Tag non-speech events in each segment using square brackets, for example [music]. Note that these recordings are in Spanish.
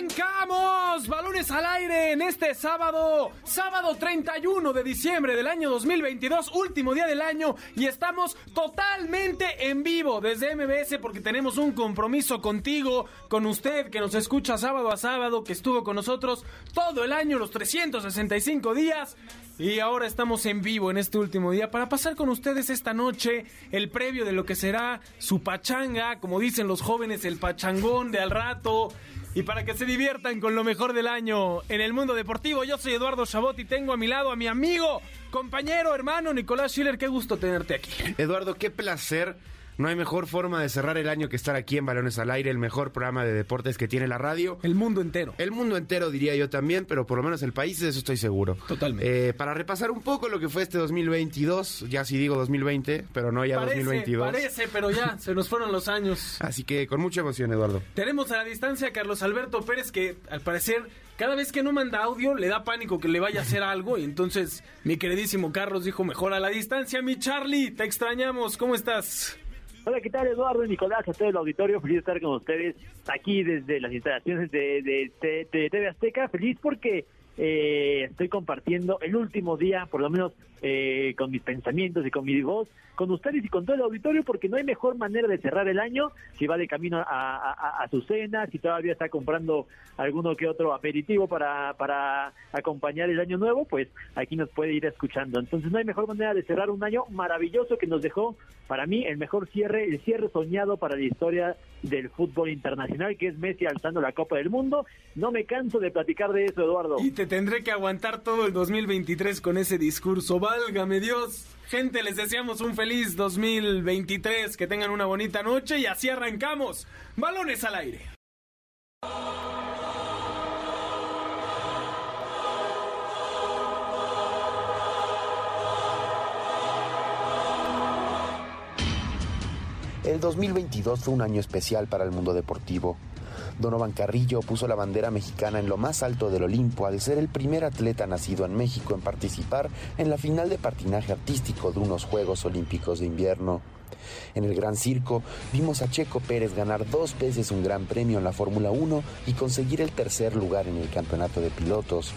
¡Arrancamos! Balones al aire en este sábado, sábado 31 de diciembre del año 2022, último día del año, y estamos totalmente en vivo desde MBS porque tenemos un compromiso contigo, con usted que nos escucha sábado a sábado, que estuvo con nosotros todo el año, los 365 días. Y ahora estamos en vivo en este último día para pasar con ustedes esta noche el previo de lo que será su pachanga, como dicen los jóvenes, el pachangón de al rato. Y para que se diviertan con lo mejor del año en el mundo deportivo, yo soy Eduardo Chabot y tengo a mi lado a mi amigo, compañero, hermano Nicolás Schiller. Qué gusto tenerte aquí. Eduardo, qué placer no hay mejor forma de cerrar el año que estar aquí en Balones al Aire, el mejor programa de deportes que tiene la radio. El mundo entero. El mundo entero, diría yo también, pero por lo menos el país, de eso estoy seguro. Totalmente. Eh, para repasar un poco lo que fue este 2022, ya sí digo 2020, pero no ya parece, 2022. Parece, pero ya, [laughs] se nos fueron los años. Así que con mucha emoción, Eduardo. Tenemos a la distancia a Carlos Alberto Pérez, que al parecer, cada vez que no manda audio, le da pánico que le vaya a hacer algo. Y entonces, mi queridísimo Carlos dijo, mejor a la distancia, mi Charlie, te extrañamos, ¿cómo estás? Hola, ¿qué tal Eduardo y Nicolás? A todo el auditorio, feliz de estar con ustedes aquí desde las instalaciones de, de, de, TV Azteca. Feliz porque eh, estoy compartiendo el último día, por lo menos eh, con mis pensamientos y con mi voz, con ustedes y con todo el auditorio, porque no hay mejor manera de cerrar el año si va de camino a, a, su cena, si todavía está comprando alguno que otro aperitivo para, para acompañar el año nuevo, pues aquí nos puede ir escuchando. Entonces no hay mejor manera de cerrar un año maravilloso que nos dejó, para mí, el mejor cierre, el cierre soñado para la historia del fútbol internacional, que es Messi alzando la Copa del Mundo. No me canso de platicar de eso, Eduardo. Tendré que aguantar todo el 2023 con ese discurso. Válgame Dios. Gente, les deseamos un feliz 2023, que tengan una bonita noche y así arrancamos. Balones al aire. El 2022 fue un año especial para el mundo deportivo. Donovan Carrillo puso la bandera mexicana en lo más alto del Olimpo al ser el primer atleta nacido en México en participar en la final de patinaje artístico de unos Juegos Olímpicos de invierno. En el Gran Circo vimos a Checo Pérez ganar dos veces un gran premio en la Fórmula 1 y conseguir el tercer lugar en el campeonato de pilotos.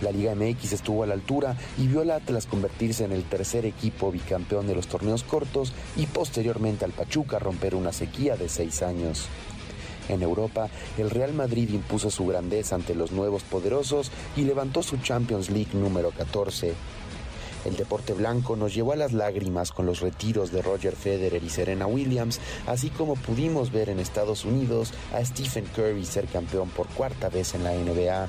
La Liga MX estuvo a la altura y vio al Atlas convertirse en el tercer equipo bicampeón de los torneos cortos y posteriormente al Pachuca romper una sequía de seis años. En Europa, el Real Madrid impuso su grandeza ante los nuevos poderosos y levantó su Champions League número 14. El deporte blanco nos llevó a las lágrimas con los retiros de Roger Federer y Serena Williams, así como pudimos ver en Estados Unidos a Stephen Curry ser campeón por cuarta vez en la NBA.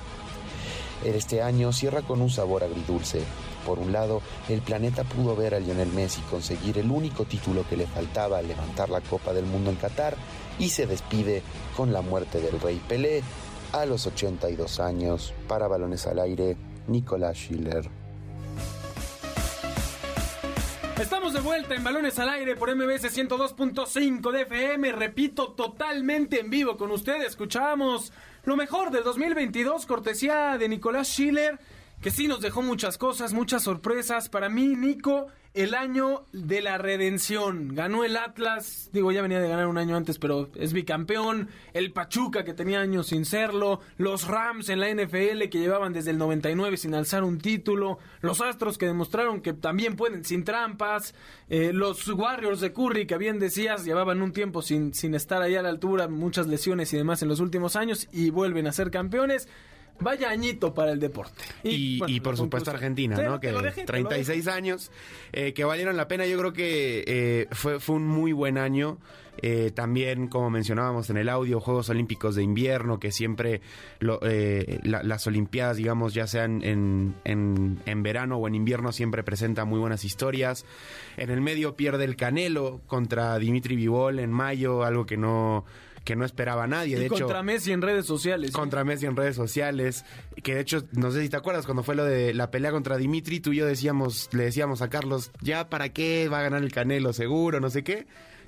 Este año cierra con un sabor agridulce. Por un lado, el planeta pudo ver a Lionel Messi conseguir el único título que le faltaba al levantar la Copa del Mundo en Qatar y se despide con la muerte del Rey Pelé a los 82 años. Para balones al aire, Nicolás Schiller. Estamos de vuelta en Balones al Aire por MBS 102.5 de FM. Repito, totalmente en vivo con ustedes. Escuchamos lo mejor del 2022, cortesía de Nicolás Schiller, que sí nos dejó muchas cosas, muchas sorpresas. Para mí, Nico, el año de la redención. Ganó el Atlas, digo, ya venía de ganar un año antes, pero es bicampeón. El Pachuca, que tenía años sin serlo. Los Rams en la NFL, que llevaban desde el 99 sin alzar un título. Los Astros, que demostraron que también pueden sin trampas. Eh, los Warriors de Curry, que bien decías, llevaban un tiempo sin, sin estar ahí a la altura, muchas lesiones y demás en los últimos años, y vuelven a ser campeones. Vaya añito para el deporte. Y, y, bueno, y por supuesto conclusión. Argentina, Sí, ¿no? Que dejé, te lo 36 años eh, que valieron la pena. Yo creo que eh, fue, fue un muy buen año. Eh, también, como mencionábamos en el audio, Juegos Olímpicos de Invierno, que siempre lo- eh, la- las Olimpiadas, digamos, ya sean en, en, en verano o en invierno, siempre presentan muy buenas historias. En el medio pierde el Canelo contra Dimitri Vivol en mayo, algo que no, que no esperaba nadie. Y de hecho, contra Messi en redes sociales. ¿eh? contra Messi en redes sociales. Que de hecho, no sé si te acuerdas, cuando fue lo de la pelea contra Dimitri, tú y yo decíamos, le decíamos a Carlos, ya para qué va a ganar el Canelo, seguro, no sé qué.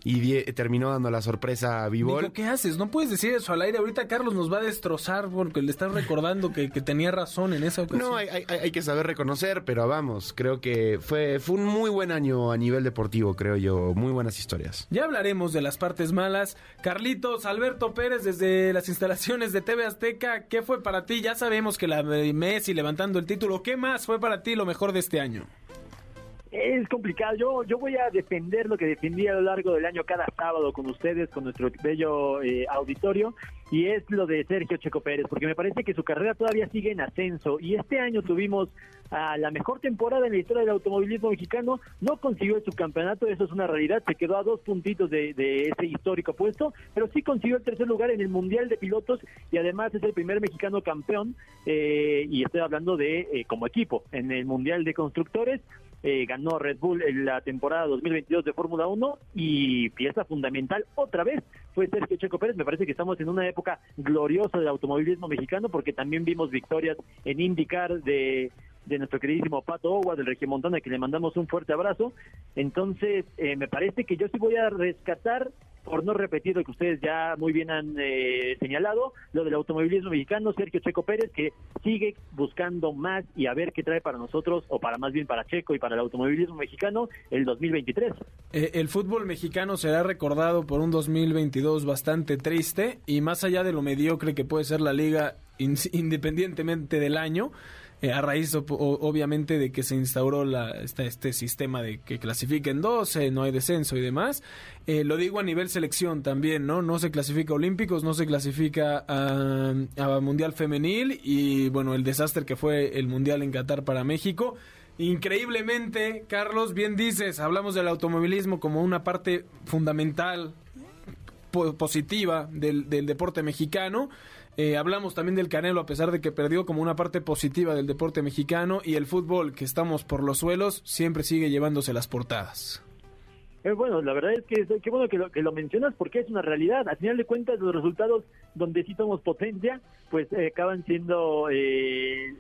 Y terminó dando la sorpresa a Vivol. ¿Qué haces? No puedes decir eso al aire. Ahorita Carlos nos va a destrozar porque le estás recordando que, tenía razón en esa ocasión. No, hay, hay, que saber reconocer, pero vamos, creo que fue, fue un muy buen año a nivel deportivo, creo yo. Muy buenas historias. Ya hablaremos de las partes malas. Carlitos, Alberto Pérez, desde las instalaciones de TV Azteca, ¿qué fue para ti? Ya sabemos que la Messi levantando el título. ¿Qué más fue para ti lo mejor de este año? Es complicado. Yo, yo voy a defender lo que defendí a lo largo del año cada sábado con ustedes, con nuestro bello eh, auditorio, y es lo de Sergio Checo Pérez, porque me parece que su carrera todavía sigue en ascenso. Y este año tuvimos a la mejor temporada en la historia del automovilismo mexicano. No consiguió el subcampeonato, eso es una realidad. Se quedó a dos puntitos de, ese histórico puesto, pero sí consiguió el tercer lugar en el Mundial de Pilotos y además es el primer mexicano campeón. Eh, y estoy hablando de eh, como equipo en el Mundial de Constructores. Eh, ganó Red Bull en la temporada 2022 de Fórmula 1 y pieza fundamental otra vez fue Sergio Checo Pérez. Me parece que estamos en una época gloriosa del automovilismo mexicano porque también vimos victorias en IndyCar de de nuestro queridísimo Pato Ogua del Montana que le mandamos un fuerte abrazo. Entonces, eh, me parece que yo sí voy a rescatar por no repetir lo que ustedes ya muy bien han eh, señalado, lo del automovilismo mexicano, Sergio Checo Pérez, que sigue buscando más y a ver qué trae para nosotros, o para más bien para Checo y para el automovilismo mexicano, el 2023. Eh, el fútbol mexicano será recordado por un 2022 bastante triste y más allá de lo mediocre que puede ser la liga [laughs] independientemente del año, eh, a raíz obviamente de que se instauró la, este sistema de que clasifiquen 12, no hay descenso y demás. Eh, lo digo a nivel selección también, ¿no? No se clasifica a Olímpicos, no se clasifica a, a Mundial Femenil y bueno, el desastre que fue el Mundial en Qatar para México. Increíblemente, Carlos, bien dices, hablamos del automovilismo como una parte fundamental, positiva del deporte mexicano eh, hablamos también del Canelo, a pesar de que perdió como una parte positiva del deporte mexicano, y el fútbol, que estamos por los suelos, siempre sigue llevándose las portadas. Eh, bueno, la verdad es que qué bueno que lo, que lo mencionas porque es una realidad. Al final de cuentas, los resultados donde sí somos potencia, pues eh, acaban siendo eh,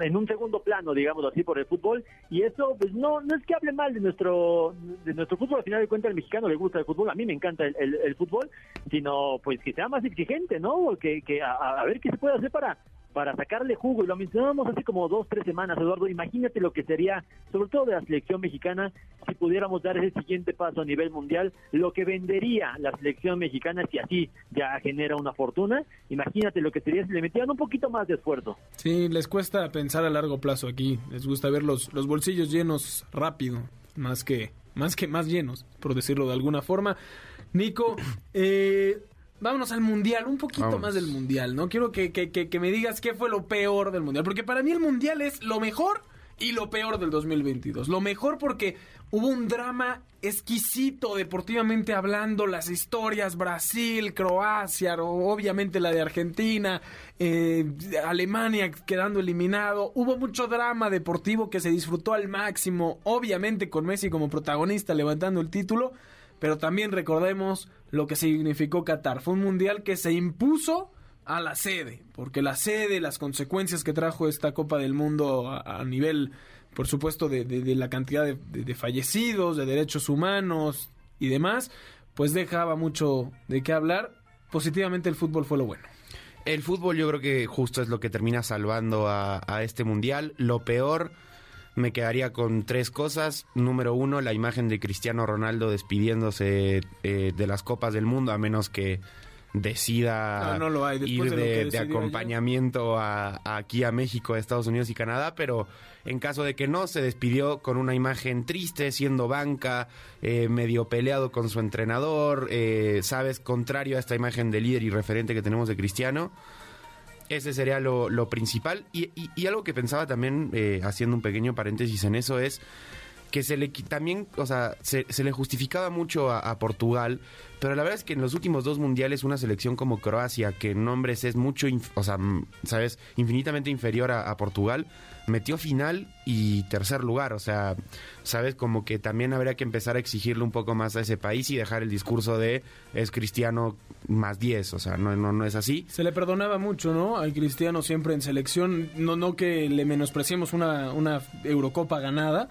en un segundo plano, digamos así, por el fútbol. Y eso, pues no no es que hable mal de nuestro de nuestro fútbol. Al final de cuentas, al mexicano le gusta el fútbol. A mí me encanta el, fútbol, sino pues que sea más exigente, ¿no? Que, que a ver qué se puede hacer para para sacarle jugo, y lo mencionábamos hace como dos, tres semanas, Eduardo, imagínate lo que sería, sobre todo de la selección mexicana, si pudiéramos dar ese siguiente paso a nivel mundial, lo que vendería la selección mexicana si así ya genera una fortuna, imagínate lo que sería si le metieran un poquito más de esfuerzo. Sí, les cuesta pensar a largo plazo aquí, les gusta ver los, los bolsillos llenos rápido, más que, más que más llenos, por decirlo de alguna forma. Nico, eh, vámonos al mundial, un poquito más del mundial, ¿no? Quiero que, que, que, me digas qué fue lo peor del mundial, porque para mí el mundial es lo mejor y lo peor del 2022. Lo mejor porque hubo un drama exquisito deportivamente hablando, las historias, Brasil, Croacia, obviamente la de Argentina, eh, Alemania quedando eliminado, hubo mucho drama deportivo que se disfrutó al máximo, obviamente con Messi como protagonista levantando el título, pero también recordemos lo que significó Qatar. Fue un mundial que se impuso a la sede, porque la sede, las consecuencias que trajo esta Copa del Mundo a, nivel, por supuesto, de, la cantidad de, fallecidos, de derechos humanos y demás, pues dejaba mucho de qué hablar. Positivamente el fútbol fue lo bueno. El fútbol yo creo que justo es lo que termina salvando a, este mundial. Lo peor me quedaría con tres cosas. Número uno, la imagen de Cristiano Ronaldo despidiéndose eh, de las Copas del Mundo, a menos que decida ir de, acompañamiento a, aquí a México, a Estados Unidos y Canadá, pero en caso de que no, se despidió con una imagen triste, siendo banca, eh, medio peleado con su entrenador, eh, sabes, contrario a esta imagen de líder y referente que tenemos de Cristiano. Ese sería lo, principal. Y, algo que pensaba también, eh, haciendo un pequeño paréntesis en eso, es que se le también, o sea, se, le justificaba mucho a, Portugal, pero la verdad es que en los últimos dos mundiales una selección como Croacia, que en nombres es mucho, o sea, sabes, infinitamente inferior a, Portugal, metió final y tercer lugar, o sea, sabes, como que también habría que empezar a exigirle un poco más a ese país y dejar el discurso de es cristiano más 10, o sea, no, no, no es así. Se le perdonaba mucho, ¿no? Al cristiano siempre en selección, no, no que le menospreciemos una, una Eurocopa ganada,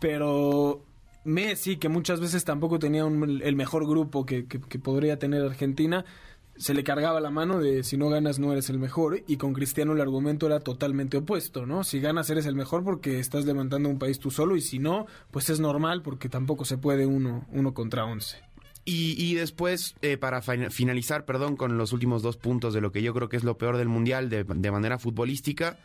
pero Messi, que muchas veces tampoco tenía un- el mejor grupo que, que- que podría tener Argentina, se le cargaba la mano de si no ganas no eres el mejor y con Cristiano el argumento era totalmente opuesto, ¿no? Si ganas eres el mejor porque estás levantando un país tú solo y si no, pues es normal porque tampoco se puede uno, uno contra once. Y, y después, eh, para fin- finalizar, perdón, con los últimos dos puntos de lo que yo creo que es lo peor del Mundial de, de manera futbolística,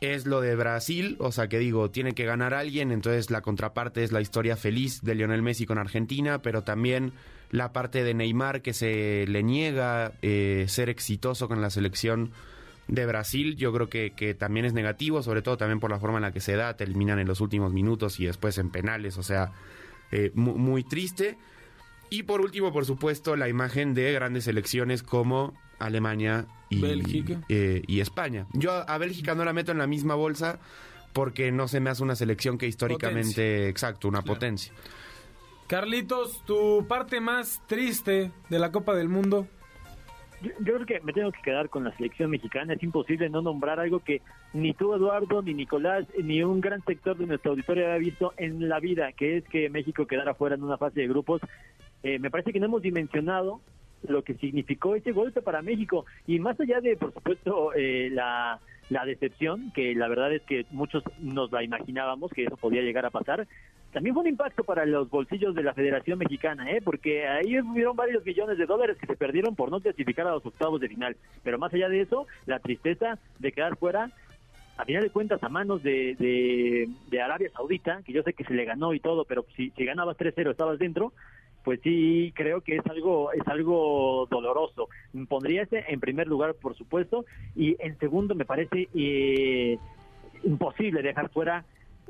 es lo de Brasil, o sea que digo, tiene que ganar alguien, entonces la contraparte es la historia feliz de Lionel Messi con Argentina, pero también la parte de Neymar que se le niega eh, ser exitoso con la selección de Brasil, yo creo que, que también es negativo, sobre todo también por la forma en la que se da, te eliminan en los últimos minutos y después en penales, o sea, eh, mu- muy triste. Y por último, por supuesto, la imagen de grandes selecciones como Alemania y, Bélgica. eh, y España. Yo a, Bélgica no la meto en la misma bolsa porque no se me hace una selección que históricamente, Potencia. exacto, una Claro. potencia. Carlitos, tu parte más triste de la Copa del Mundo. Yo, yo creo que me tengo que quedar con la selección mexicana. Es imposible no nombrar algo que ni tú, Eduardo, ni Nicolás, ni un gran sector de nuestra auditorio había visto en la vida, que es que México quedara fuera en una fase de grupos. Eh, me parece que no hemos dimensionado lo que significó ese golpe para México. Y más allá de, por supuesto, eh, la, la decepción, que la verdad es que muchos nos la imaginábamos que eso podía llegar a pasar, también fue un impacto para los bolsillos de la Federación Mexicana, ¿eh? porque ahí hubieron varios millones de dólares que se perdieron por no clasificar a los octavos de final. Pero más allá de eso, la tristeza de quedar fuera, a final de cuentas, a manos de, de, de Arabia Saudita, que yo sé que se le ganó y todo, pero si, si ganabas 3-0 estabas dentro, pues sí creo que es algo es algo doloroso. Pondría ese en primer lugar, por supuesto, y en segundo me parece eh, imposible dejar fuera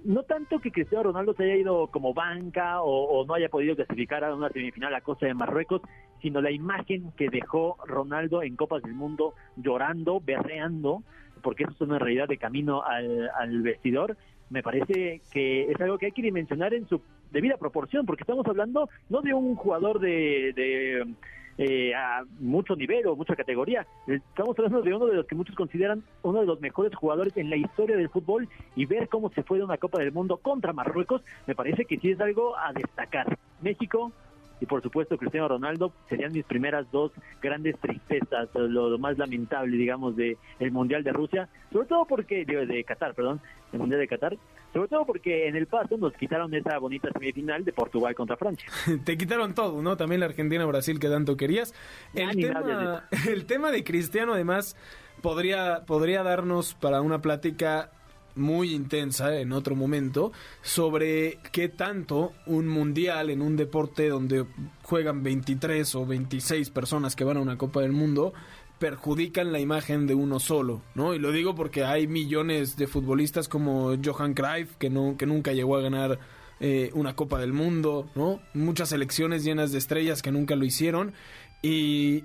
no tanto que Cristiano Ronaldo se haya ido como banca o, no haya podido clasificar a una semifinal a costa de Marruecos, sino la imagen que dejó Ronaldo en Copas del Mundo llorando, berreando, porque eso es una realidad de camino al, al vestidor. Me parece que es algo que hay que dimensionar en su debida proporción, porque estamos hablando no de un jugador de, de eh, a mucho nivel o mucha categoría. Estamos hablando de uno de los que muchos consideran uno de los mejores jugadores en la historia del fútbol y ver cómo se fue de una Copa del Mundo contra Marruecos, me parece que sí es algo a destacar. México y por supuesto Cristiano Ronaldo serían mis primeras dos grandes tristezas, lo, lo más lamentable, digamos, de el Mundial de Rusia, sobre todo porque, de, de Qatar, perdón, el Mundial de Qatar, sobre todo porque en el paso nos quitaron esa bonita semifinal de Portugal contra Francia. [laughs] Te quitaron todo, ¿no? También la Argentina-Brasil que tanto querías. El tema, [laughs] el tema de Cristiano, además, podría, podría darnos para una plática muy intensa en otro momento sobre qué tanto un mundial en un deporte donde juegan 23 o 26 personas que van a una Copa del Mundo perjudican la imagen de uno solo, ¿no? Y lo digo porque hay millones de futbolistas como Johan Cruyff que no que nunca llegó a ganar eh, una Copa del Mundo, ¿no? Muchas selecciones llenas de estrellas que nunca lo hicieron y,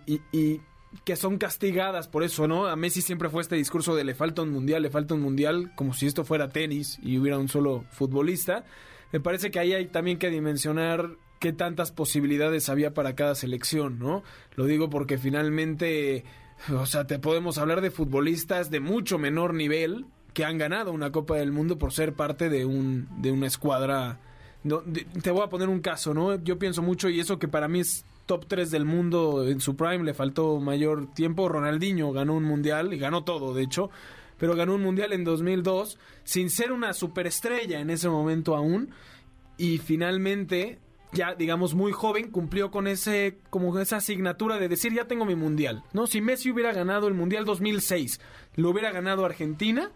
que son castigadas por eso, ¿no? A Messi siempre fue este discurso de le falta un mundial, le falta un mundial, como si esto fuera tenis y hubiera un solo futbolista. Me parece que ahí hay también que dimensionar qué tantas posibilidades había para cada selección, ¿no? Lo digo porque finalmente, o sea, te podemos hablar de futbolistas de mucho menor nivel que han ganado una Copa del Mundo por ser parte de un de una escuadra. Te voy a poner un caso, ¿no? Yo pienso mucho y eso que para mí es top 3 del mundo en su prime, le faltó mayor tiempo. Ronaldinho ganó un mundial y ganó todo, de hecho, pero ganó un mundial en 2002 sin ser una superestrella en ese momento aún y finalmente ya digamos muy joven cumplió con ese como esa asignatura de decir ya tengo mi mundial, ¿no? Si Messi hubiera ganado el mundial 2006, lo hubiera ganado Argentina,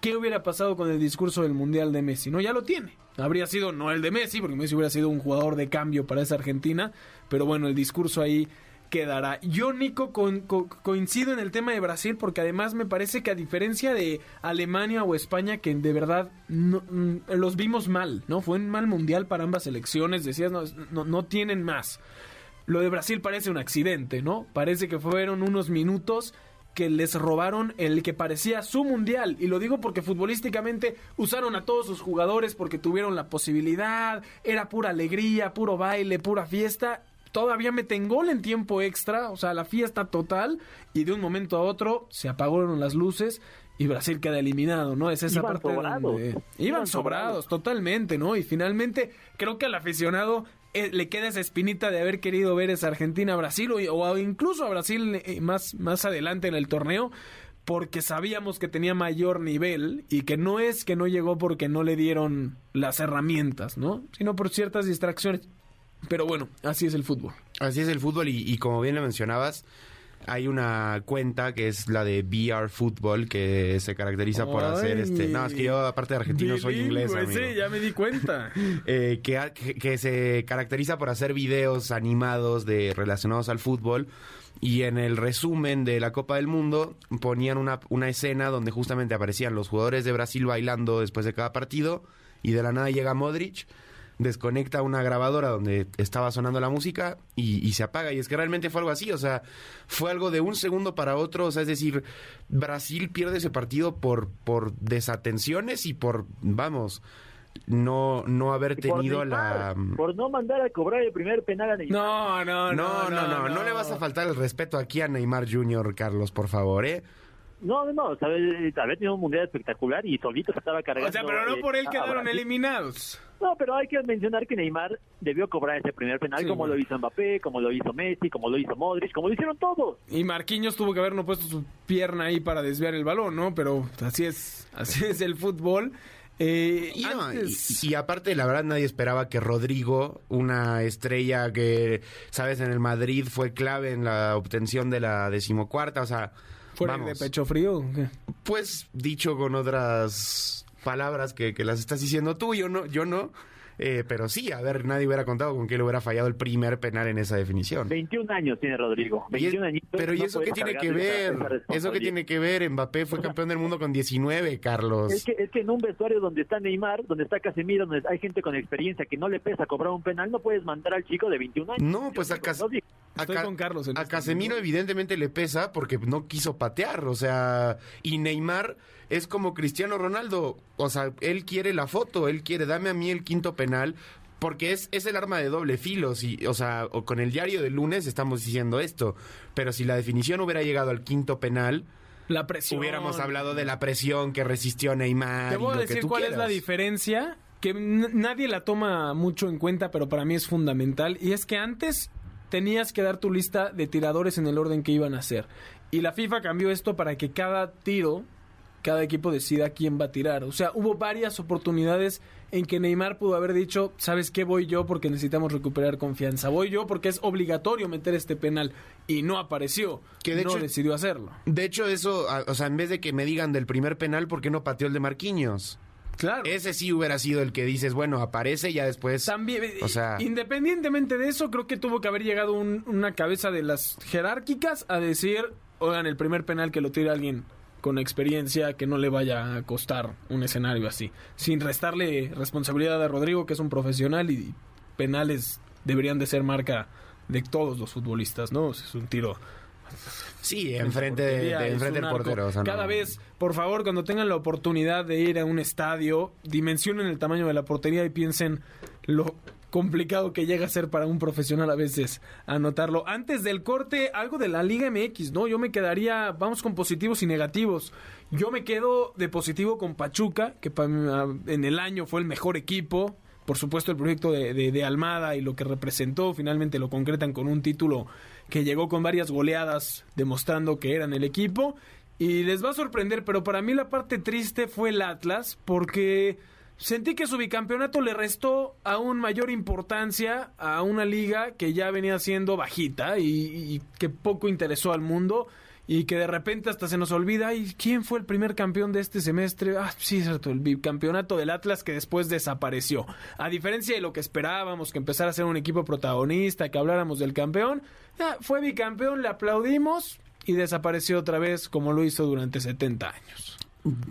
¿qué hubiera pasado con el discurso del mundial de Messi? No, ya lo tiene. Habría sido no el de Messi, porque Messi hubiera sido un jugador de cambio para esa Argentina, pero bueno, el discurso ahí quedará. Yo, Nico, con- co- coincido en el tema de Brasil porque además me parece que a diferencia de Alemania o España, que de verdad no- mm, los vimos mal, ¿no? Fue un mal mundial para ambas selecciones, decías, no, no, no tienen más. Lo de Brasil parece un accidente, ¿no? Parece que fueron unos minutos que les robaron el que parecía su mundial. Y lo digo porque futbolísticamente usaron a todos sus jugadores porque tuvieron la posibilidad, era pura alegría, puro baile, pura fiesta. todavía meten gol en tiempo extra, o sea, la fiesta total, y de un momento a otro se apagaron las luces y Brasil queda eliminado, ¿no? Es esa Iban parte sobrados. donde iban, Iban sobrados, sobrados. totalmente, ¿no? Y finalmente creo que al aficionado le queda esa espinita de haber querido ver esa Argentina-Brasil o, o incluso a Brasil eh, más, más adelante en el torneo porque sabíamos que tenía mayor nivel y que no es que no llegó porque no le dieron las herramientas, ¿no? Sino por ciertas distracciones. Pero bueno, así es el fútbol. Así es el fútbol y, y como bien lo mencionabas, hay una cuenta que es la de VR Football que se caracteriza por hacer este... No, es que yo aparte de argentino soy inglés, Bilingüe, amigo. Sí, ya me di cuenta. [laughs] eh, que, que se caracteriza por hacer videos animados de relacionados al fútbol y en el resumen de la Copa del Mundo ponían una, una escena donde justamente aparecían los jugadores de Brasil bailando después de cada partido y de la nada llega Modric desconecta una grabadora donde estaba sonando la música y, y se apaga. Y es que realmente fue algo así, o sea, fue algo de un segundo para otro, o sea, es decir, Brasil pierde ese partido por, por desatenciones y por, vamos, no, no haber tenido la... Por no mandar a cobrar el primer penal a Neymar. No, no, No, no, no, no, le vas a faltar el respeto aquí a Neymar Jr., Carlos, por favor, ¿eh? No, no, no, ¿sabes? había tenido un mundial espectacular y solito se estaba cargando. O sea, pero no eh, por él quedaron eliminados. No, pero hay que mencionar que Neymar debió cobrar ese primer penal Sí, como bueno. lo hizo Mbappé, como lo hizo Messi, como lo hizo Modric, como lo hicieron todos. Y Marquinhos tuvo que haber no puesto su pierna ahí para desviar el balón, ¿no? Pero así es, así es el fútbol. Eh, Y, no, antes- y- y aparte, la verdad, nadie esperaba que Rodrigo, una estrella que, sabes, en el Madrid fue clave en la obtención de la decimocuarta, o sea, ¿Fuera vamos, de pecho frío? ¿o qué? pues dicho con otras palabras que, que las estás diciendo tú, yo no, yo no, eh, pero sí, a ver, nadie hubiera contado con que le hubiera fallado el primer penal en esa definición. 21 años tiene Rodrigo. Y es- 21 añitos, pero ¿y no eso qué puedes tiene que ver? ¿Eso qué tiene que ver? Mbappé fue campeón del mundo con 19, Carlos. Es que, es que en un vestuario donde está Neymar, donde está Casemiro, donde hay gente con experiencia que no le pesa cobrar un penal, no puedes mandar al chico de 21 años. No, pues a, Cas- No Estoy con Carlos en a este Casemiro momento. evidentemente le pesa porque no quiso patear, o sea, y Neymar es como Cristiano Ronaldo, o sea, él quiere la foto, él quiere, dame a mí el quinto penal. Porque es, es el arma de doble filo, si, o sea, o con el diario del lunes estamos diciendo esto, pero si la definición hubiera llegado al quinto penal, La presión. hubiéramos hablado de la presión que resistió Neymar. Te voy a decir cuál es la diferencia, que nadie la toma mucho en cuenta, pero para mí es fundamental, y es que antes tenías que dar tu lista de tiradores en el orden que iban a hacer. Y la FIFA cambió esto para que cada tiro, cada equipo decida quién va a tirar. O sea, hubo varias oportunidades en que Neymar pudo haber dicho, ¿sabes qué? Voy yo porque necesitamos recuperar confianza. Voy yo porque es obligatorio meter este penal. Y no apareció. Que de no hecho- decidió hacerlo. De hecho, eso, o sea, en vez de que me digan del primer penal, ¿por qué no pateó el de Marquinhos? Claro. Ese sí hubiera sido el que dices, bueno, aparece y ya después. También, o sea, independientemente de eso, creo que tuvo que haber llegado un- una cabeza de las jerárquicas a decir, oigan, el primer penal que lo tire alguien con experiencia, que no le vaya a costar un escenario así, sin restarle responsabilidad a Rodrigo, que es un profesional y penales deberían de ser marca de todos los futbolistas, ¿no? Es un tiro sí, enfrente, de, enfrente del portero. o sea, no- Cada vez, por favor, cuando tengan la oportunidad de ir a un estadio, dimensionen el tamaño de la portería y piensen lo complicado que llega a ser para un profesional a veces anotarlo. Antes del corte, algo de la Liga MX, ¿no? Yo me quedaría, vamos con positivos y negativos. Yo me quedo de positivo con Pachuca, que en el año fue el mejor equipo. Por supuesto, el proyecto de, de- de Almada y lo que representó, finalmente lo concretan con un título que llegó con varias goleadas, demostrando que eran el equipo. Y les va a sorprender, pero para mí la parte triste fue el Atlas, porque sentí que su bicampeonato le restó aún mayor importancia a una liga que ya venía siendo bajita y, y que poco interesó al mundo y que de repente hasta se nos olvida, ¿y quién fue el primer campeón de este semestre? Ah, sí, es cierto, el bicampeonato del Atlas que después desapareció. A diferencia de lo que esperábamos, que empezara a ser un equipo protagonista, que habláramos del campeón, ya fue bicampeón, le aplaudimos y desapareció otra vez como lo hizo durante 70 años.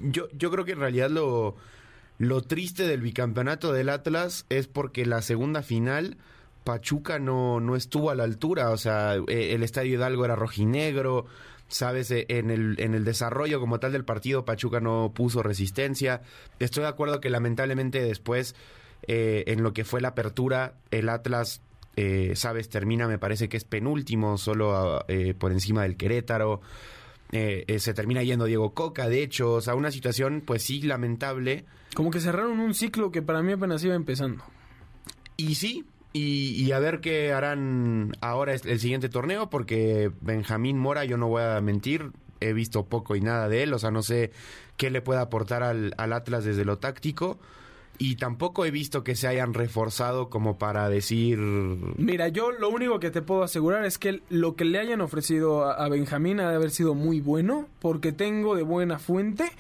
Yo, yo creo que en realidad lo, lo triste del bicampeonato del Atlas es porque la segunda final Pachuca no, no estuvo a la altura. O sea, eh, el Estadio Hidalgo era rojinegro. Sabes, Eh, en el, en el desarrollo como tal del partido, Pachuca no puso resistencia. Estoy de acuerdo que lamentablemente después, eh, en lo que fue la apertura, el Atlas eh, sabes, termina, me parece que es penúltimo, solo eh, por encima del Querétaro. Eh, se termina yendo Diego Coca, de hecho, o sea, una situación, pues sí, lamentable. Como que cerraron un ciclo que para mí apenas iba empezando. Y sí, y, a ver qué harán ahora el siguiente torneo, porque Benjamín Mora, yo no voy a mentir, he visto poco y nada de él, o sea, no sé qué le puede aportar al, al Atlas desde lo táctico y tampoco he visto que se hayan reforzado como para decir... Mira, yo lo único que te puedo asegurar es que lo que le hayan ofrecido a, Benjamín ha de haber sido muy bueno, porque tengo de buena fuente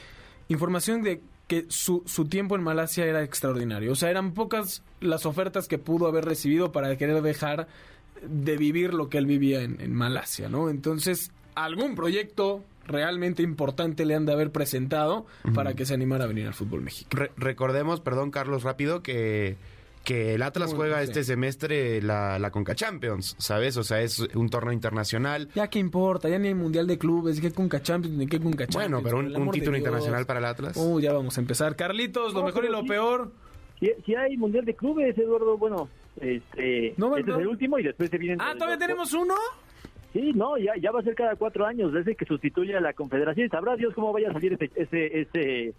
información de que su, su tiempo en Malasia era extraordinario. O sea, eran pocas las ofertas que pudo haber recibido para querer dejar de vivir lo que él vivía en, en Malasia, ¿no? Entonces, algún proyecto realmente importante le han de haber presentado para que se animara a venir al fútbol mexicano. recordemos, perdón Carlos, rápido, que que el Atlas juega este semestre la, la Conca Champions, ¿sabes? O sea, es un torneo internacional. Ya que importa, ya ni hay Mundial de Clubes, ¿qué Conca Champions, ni qué Conca Champions. Bueno, pero un, título internacional para el Atlas. Uh, ya vamos a empezar. Carlitos, lo mejor y lo peor. Si, hay Mundial de Clubes, Eduardo, bueno, este, este es el último y después se viene... Ah, ¿todavía tenemos uno? Sí, no, ya, ya va a ser cada cuatro años desde que sustituye a la Confederación. Sabrá Dios cómo vaya a salir ese, ese, ese,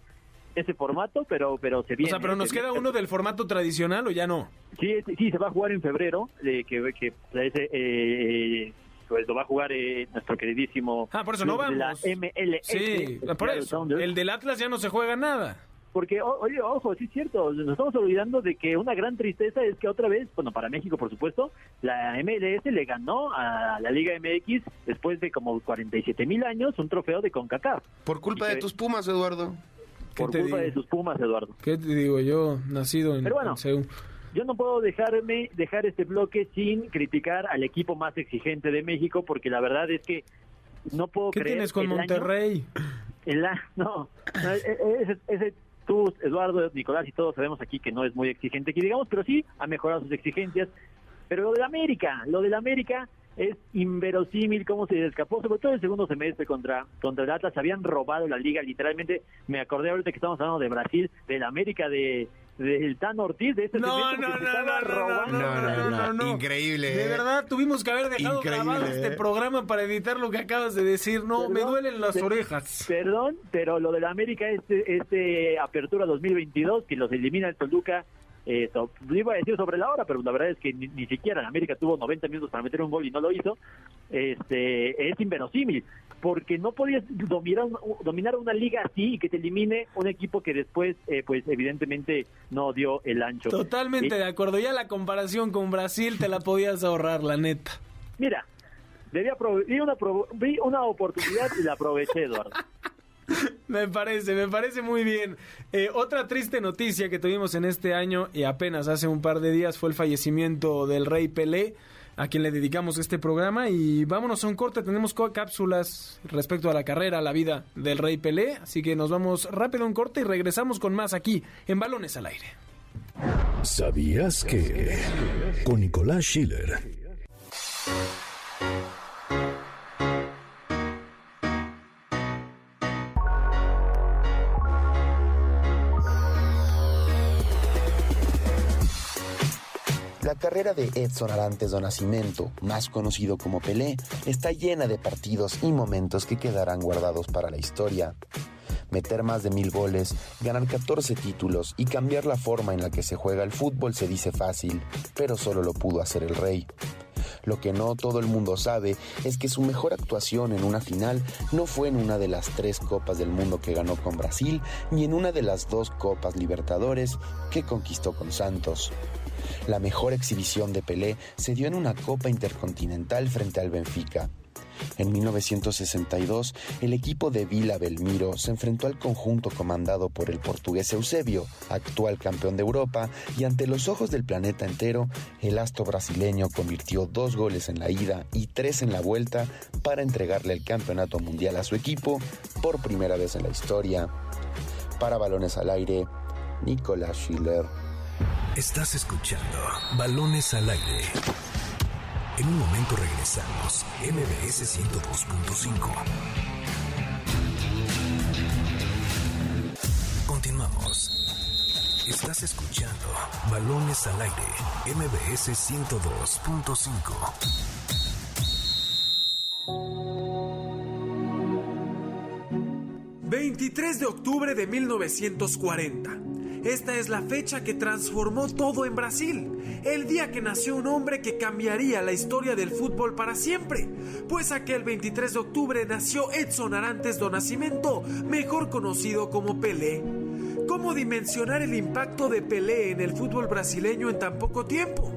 ese formato, pero, pero se viene. O sea, pero nos queda uno del formato tradicional o ya no. Sí, sí, se va a jugar en febrero, que, que ese, eh, pues lo va a jugar eh, nuestro queridísimo. Ah, por eso no vamos. La MLS. Sí, por eso. El del Atlas ya no se juega nada porque, oye, ojo, sí es cierto, nos estamos olvidando de que una gran tristeza es que otra vez, bueno, para México, por supuesto, la MLS le ganó a la Liga MX después de como 47 mil años un trofeo de CONCACAF. Por culpa de tus Pumas, Eduardo. Por culpa de tus Pumas, Eduardo. ¿Qué te digo yo, nacido en, Pero bueno, Yo no puedo dejarme dejar este bloque sin criticar al equipo más exigente de México, porque la verdad es que no puedo ¿Qué creer. tienes con Monterrey? el, no, e, e, ese, ese tú, Eduardo, Nicolás y todos sabemos aquí que no es muy exigente, que digamos, pero sí ha mejorado sus exigencias. Pero lo de América, lo de América es inverosímil cómo se escapó, sobre todo el segundo semestre contra, contra el Atlas, habían robado la liga, literalmente, me acordé ahorita que estamos hablando de Brasil, del América de del Tan Ortiz, de este no, no, no, no, no, no, no, increíble. De verdad, tuvimos que haber dejado grabado este programa para editar lo que acabas de decir, no, me duelen las orejas. Perdón, pero lo de la América, este, este Apertura 2022, que los elimina el Toluca, eh, iba a decir sobre la hora, pero la verdad es que ni, siquiera en América tuvo 90 minutos para meter un gol y no lo hizo, este, es inverosímil, porque no podías dominar, dominar una liga así y que te elimine un equipo que después, eh, pues evidentemente no dio el ancho. Totalmente de acuerdo, ya la comparación con Brasil te la podías ahorrar, la neta. Mira, debía vi una, vi una oportunidad y la aproveché, Eduardo. [laughs] [laughs] me parece, me parece muy bien. Eh, otra triste noticia que tuvimos en este año y apenas hace un par de días fue el fallecimiento del rey Pelé, a quien le dedicamos este programa. Y vámonos a un corte, tenemos cápsulas respecto a la carrera, la vida del rey Pelé. Así que nos vamos rápido a un corte y regresamos con más aquí en Balones al Aire. ¿Sabías que? Con Nicolás Schiller. Carrera de Edson Arantes do Nascimento, más conocido como Pelé, está llena de partidos y momentos que quedarán guardados para la historia. Meter más de mil goles, ganar 14 títulos y cambiar la forma en la que se juega el fútbol se dice fácil, pero solo lo pudo hacer el rey. Lo que no todo el mundo sabe es que su mejor actuación en una final no fue en una de las tres Copas del Mundo que ganó con Brasil, ni en una de las dos Copas Libertadores que conquistó con Santos. La mejor exhibición de Pelé se dio en una Copa Intercontinental frente al Benfica. En 1962, el equipo de Vila Belmiro se enfrentó al conjunto comandado por el portugués Eusebio, actual campeón de Europa, y ante los ojos del planeta entero, el astro brasileño convirtió dos goles en la ida y tres en la vuelta para entregarle el campeonato mundial a su equipo por primera vez en la historia. Para balones al aire, Nicolás Schiller. Estás escuchando Balones al Aire. En un momento regresamos. MBS 102.5. Continuamos. Estás escuchando Balones al Aire, MBS 102.5. ...23 de octubre de 1940... Esta es la fecha que transformó todo en Brasil, el día que nació un hombre que cambiaría la historia del fútbol para siempre, pues aquel 23 de octubre nació Edson Arantes do Nascimento, mejor conocido como Pelé. ¿Cómo dimensionar el impacto de Pelé en el fútbol brasileño en tan poco tiempo?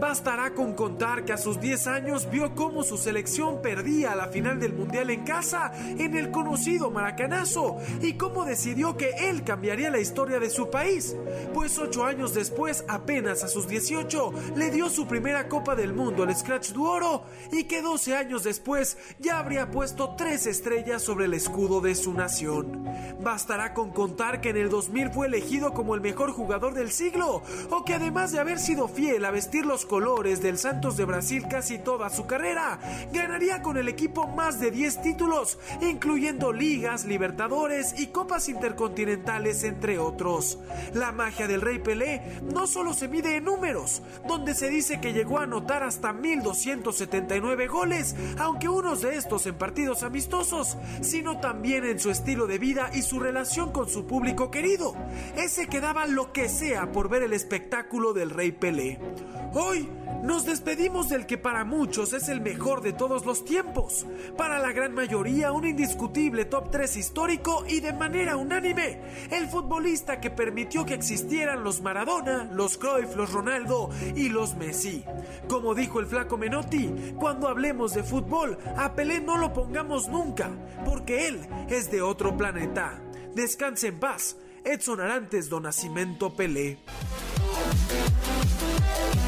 Bastará con contar que a sus 10 años vio cómo su selección perdía la final del Mundial en casa en el conocido Maracanazo y cómo decidió que él cambiaría la historia de su país. Pues 8 años después, apenas a sus 18, le dio su primera Copa del Mundo, el Scratch du Oro, y que 12 años después ya habría puesto tres estrellas sobre el escudo de su nación. Bastará con contar que en el 2000 fue elegido como el mejor jugador del siglo, o que además de haber sido fiel a vestir los colores del Santos de Brasil casi toda su carrera. Ganaría con el equipo más de 10 títulos, incluyendo ligas, libertadores y copas intercontinentales, entre otros. La magia del Rey Pelé no solo se mide en números, donde se dice que llegó a anotar hasta 1279 goles, aunque unos de estos en partidos amistosos, sino también en su estilo de vida y su relación con su público querido. Ese que daba lo que sea por ver el espectáculo del Rey Pelé. Hoy nos despedimos del que para muchos es el mejor de todos los tiempos, para la gran mayoría un indiscutible top 3 histórico y de manera unánime, el futbolista que permitió que existieran los Maradona, los Cruyff, los Ronaldo y los Messi. Como dijo el flaco Menotti, cuando hablemos de fútbol, a Pelé no lo pongamos nunca, porque él es de otro planeta. Descanse en paz, Edson Arantes do Nascimento Pelé.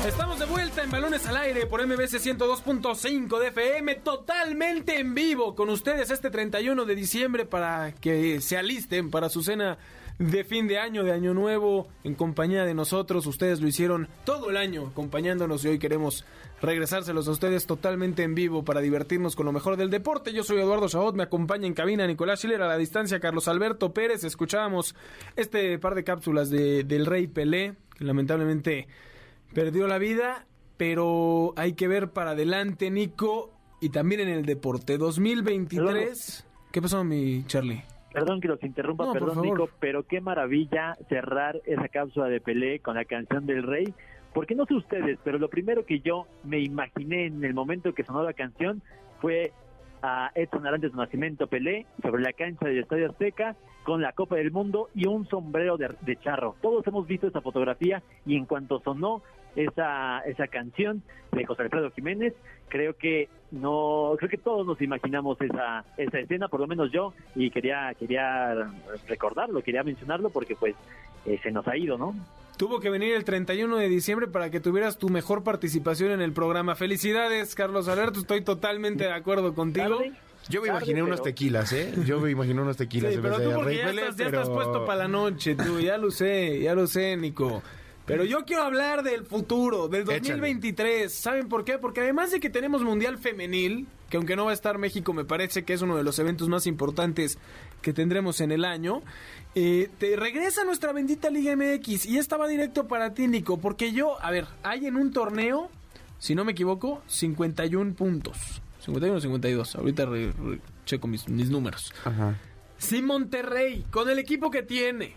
Estamos de vuelta en Balones al Aire por MBC 102.5 de FM, totalmente en vivo con ustedes este 31 de diciembre para que se alisten para su cena de fin de año, de año nuevo, en compañía de nosotros. Ustedes lo hicieron todo el año acompañándonos y hoy queremos regresárselos a ustedes totalmente en vivo para divertirnos con lo mejor del deporte. Yo soy Eduardo Chabot, me acompaña en cabina Nicolás Schiller, a la distancia Carlos Alberto Pérez. Escuchábamos este par de cápsulas de, del Rey Pelé, que lamentablemente perdió la vida, pero hay que ver para adelante, Nico, y también en el deporte. 2023. ¿Qué pasó, mi Charlie? Perdón que los interrumpa, No, perdón. Nico, pero qué maravilla cerrar esa cápsula de Pelé con la canción del Rey. Porque no sé ustedes, pero lo primero que yo me imaginé en el momento que sonó la canción fue a Edson Arantes Nacimiento Pelé sobre la cancha del Estadio Azteca con la Copa del Mundo y un sombrero de, de charro. Todos hemos visto esa fotografía y en cuanto sonó esa esa canción de José Alfredo Jiménez, creo que no creo que todos nos imaginamos esa esa escena, por lo menos yo y quería quería recordarlo, quería mencionarlo porque pues eh, se nos ha ido, ¿no? Tuvo que venir el 31 de diciembre para que tuvieras tu mejor participación en el programa. Felicidades, Carlos Alberto, estoy totalmente de acuerdo contigo. Tarde, Yo me imaginé unos pero- tequilas, ¿eh? Yo me imaginé unos tequilas Sí, pero tú porque ya, Pelé, estás, ya pero- estás puesto para la noche, tú, ya lo sé, ya lo sé, Nico. Pero yo quiero hablar del futuro, del Échale. 2023. ¿Saben por qué? Porque además de que tenemos Mundial Femenil, que aunque no va a estar México, me parece que es uno de los eventos más importantes que tendremos en el año, eh, te regresa nuestra bendita Liga MX. Y esta va directo para ti, Nico, porque yo, a ver, hay en un torneo, si no me equivoco, 51 puntos. 51 o 52. Ahorita re- re- checo mis, mis números. Ajá. Si Monterrey, con el equipo que tiene,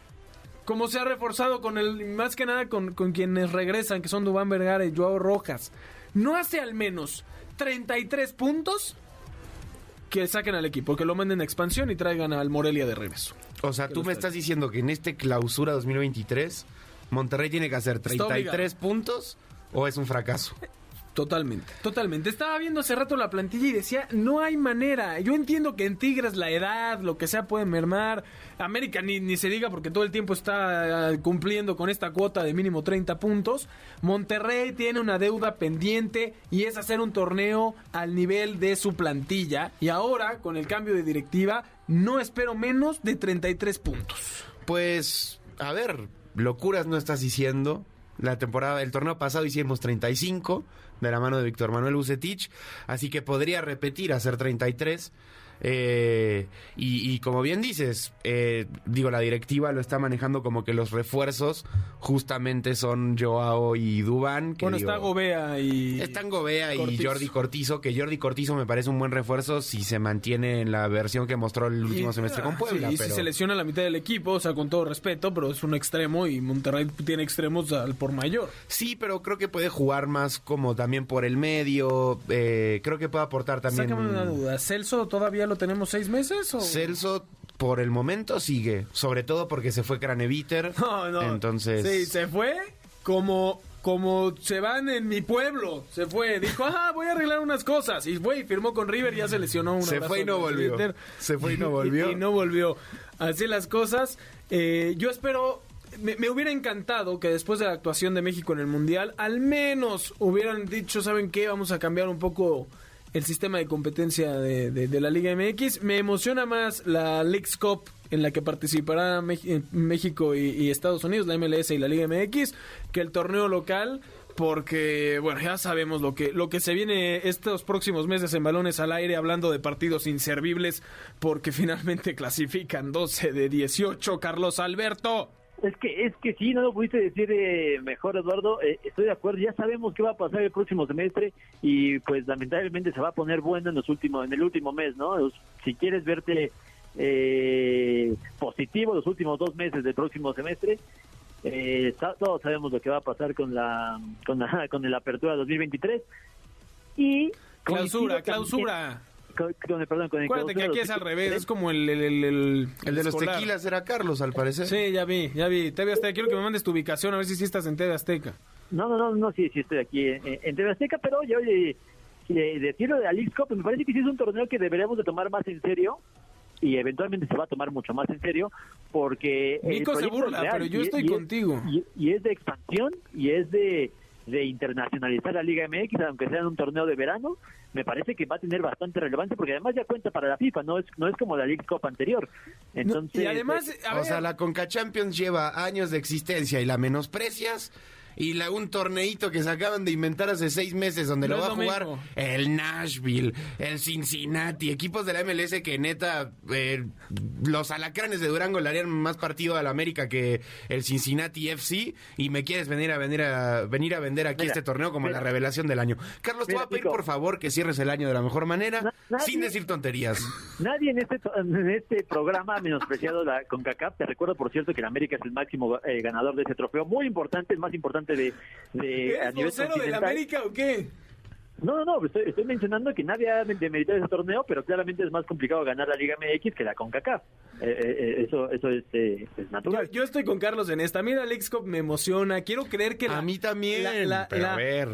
como se ha reforzado con el, más que nada con, con quienes regresan, que son Dubán Vergara y Joao Rojas, no hace al menos 33 puntos, que saquen al equipo, que lo manden a expansión y traigan al Morelia de regreso. O sea, tú me estás diciendo que en este clausura 2023 Monterrey tiene que hacer Está 33 puntos o es un fracaso. [laughs] Totalmente, totalmente. Estaba viendo hace rato la plantilla y decía, no hay manera. Yo entiendo que en Tigres la edad, lo que sea, puede mermar. América ni, ni se diga porque todo el tiempo está eh, cumpliendo con esta cuota de mínimo 30 puntos. Monterrey tiene una deuda pendiente y es hacer un torneo al nivel de su plantilla. Y ahora, con el cambio de directiva, no espero menos de 33 puntos. Pues, a ver, locuras no estás diciendo. La temporada, el torneo pasado hicimos 35 de la mano de Víctor Manuel Bucetich, así que podría repetir hacer 33. Eh, y, y como bien dices, eh, digo, la directiva lo está manejando como que los refuerzos justamente son Joao y Dubán. Que bueno, digo, está Gobea y... Están Gobea y. Jordi Cortizo, que Jordi Cortizo me parece un buen refuerzo si se mantiene en la versión que mostró el último Y- semestre con ah, Puebla. sí, y pero... si se lesiona la mitad del equipo, o sea, con todo respeto, pero es un extremo y Monterrey tiene extremos al por mayor. Sí, pero creo que puede jugar más como también por el medio. eh, creo que puede aportar también. Sácame una duda, ¿Celso todavía lo tenemos seis meses? O... Celso por el momento sigue, sobre todo porque se fue Craneviter. [laughs] No, no. Entonces, Sí, se fue como, como se van en mi pueblo. Se fue, dijo, ah, voy a arreglar unas cosas. Y fue y firmó con River y ya se lesionó. Un Se fue y no volvió. Se fue y no [laughs] volvió. y, no volvió. Así las cosas. Eh, yo espero. Me, me hubiera encantado que después de la actuación de México en el Mundial, al menos hubieran dicho, ¿saben qué? Vamos a cambiar un poco el sistema de competencia de, la Liga MX. Me emociona más la Leagues Cup en la que participará Mex- eh, México y, y Estados Unidos, la MLS y la Liga MX, que el torneo local. Porque, bueno, ya sabemos lo que, lo que se viene estos próximos meses en balones al aire, hablando de partidos inservibles, porque [laughs] finalmente clasifican 12 de 18, Carlos Alberto. Es que, es que sí, no lo pudiste decir eh, mejor, Eduardo. Eh, estoy de acuerdo. Ya sabemos qué va a pasar el próximo semestre y, pues, lamentablemente se va a poner bueno en los últimos, en el último mes, ¿no? Si quieres verte eh, positivo los últimos dos meses del próximo semestre, eh, todos sabemos lo que va a pasar con la, con la, [laughs] con la apertura 2023 y Clausura, clausura. también- con, el- perdón, con el Acuérdate que aquí es al 2023. revés, es como el... El, el, el- el de los escolar. tequilas era Carlos, al parecer. Sí, ya vi, ya vi. TV Azteca, quiero que me mandes tu ubicación, a ver si sí estás en TV Azteca. No, no, no, no, sí, sí estoy aquí en, en TV Azteca, pero yo oye, eh, decirlo de la Leagues Cup, me parece que sí es un torneo que deberíamos de tomar más en serio y eventualmente se va a tomar mucho más en serio porque... Nico se burla, real pero yo y- estoy y es- contigo. Y, y es de expansión y es de, de internacionalizar la Liga MX, aunque sea en un torneo de verano, me parece que va a tener bastante relevancia porque además ya cuenta para la FIFA, no es no es como la League Cup anterior. Entonces, y además, a o sea, la Conca Champions lleva años de existencia y la menosprecias. Y la, un torneito que se acaban de inventar hace seis meses donde No lo va a jugar mismo. el Nashville, el Cincinnati, equipos de la MLS que neta, eh, los alacranes de Durango le harían más partido al América que el Cincinnati FC y me quieres venir a venir a venir a vender aquí Mira, este torneo como mira. la revelación del año. Carlos, te Mira, voy a pedir por favor que cierres el año de la mejor manera, Na- nadie- sin decir tonterías. Nadie en este en este programa ha menospreciado la CONCACAF. Te recuerdo, por cierto, que el América es el máximo eh, ganador de ese trofeo. Muy importante, el más importante de, de a ¿eres nivel vocero del continental. América o qué? No, no, no, estoy, estoy mencionando que nadie ha demeritado ese torneo, pero claramente es más complicado ganar la Liga MX que la CONCACAF. Eh, eh, eh, eso eso es, eh, es natural. yo estoy con Carlos en esta. Mira, Alex me emociona. Quiero creer que la- A mí también, la- la- pero la- a ver.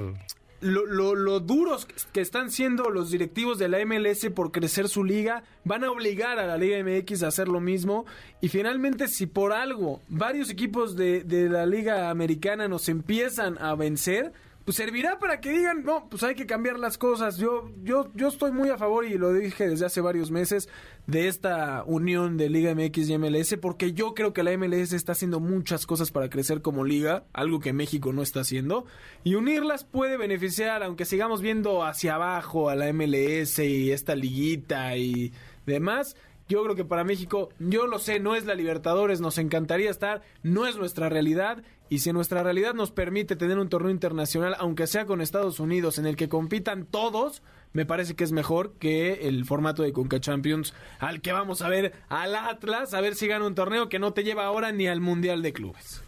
Lo, lo, lo duros que están siendo los directivos de la MLS por crecer su liga, van a obligar a la Liga MX a hacer lo mismo. Y finalmente, si por algo varios equipos de, de la Liga Americana nos empiezan a vencer, pues servirá para que digan, no, pues hay que cambiar las cosas. Yo, yo, yo estoy muy a favor, y lo dije desde hace varios meses, de esta unión de Liga MX y MLS, porque yo creo que la MLS está haciendo muchas cosas para crecer como liga, algo que México no está haciendo, y unirlas puede beneficiar, aunque sigamos viendo hacia abajo a la MLS y esta liguita y demás. Yo creo que para México, yo lo sé, no es la Libertadores, nos encantaría estar, no es nuestra realidad. Y si nuestra realidad nos permite tener un torneo internacional, aunque sea con Estados Unidos, en el que compitan todos, me parece que es mejor que el formato de Conca Champions, al que vamos a ver al Atlas, a ver si gana un torneo que no te lleva ahora ni al Mundial de Clubes.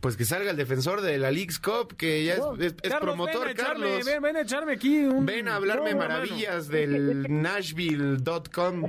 Pues que salga el defensor de la Leagues Cup, que ya es, es- es Carlos, promotor, ven a echarme, Carlos. Ven, ven a echarme aquí un... Ven a hablarme No, maravillas del [laughs] Nashville.com.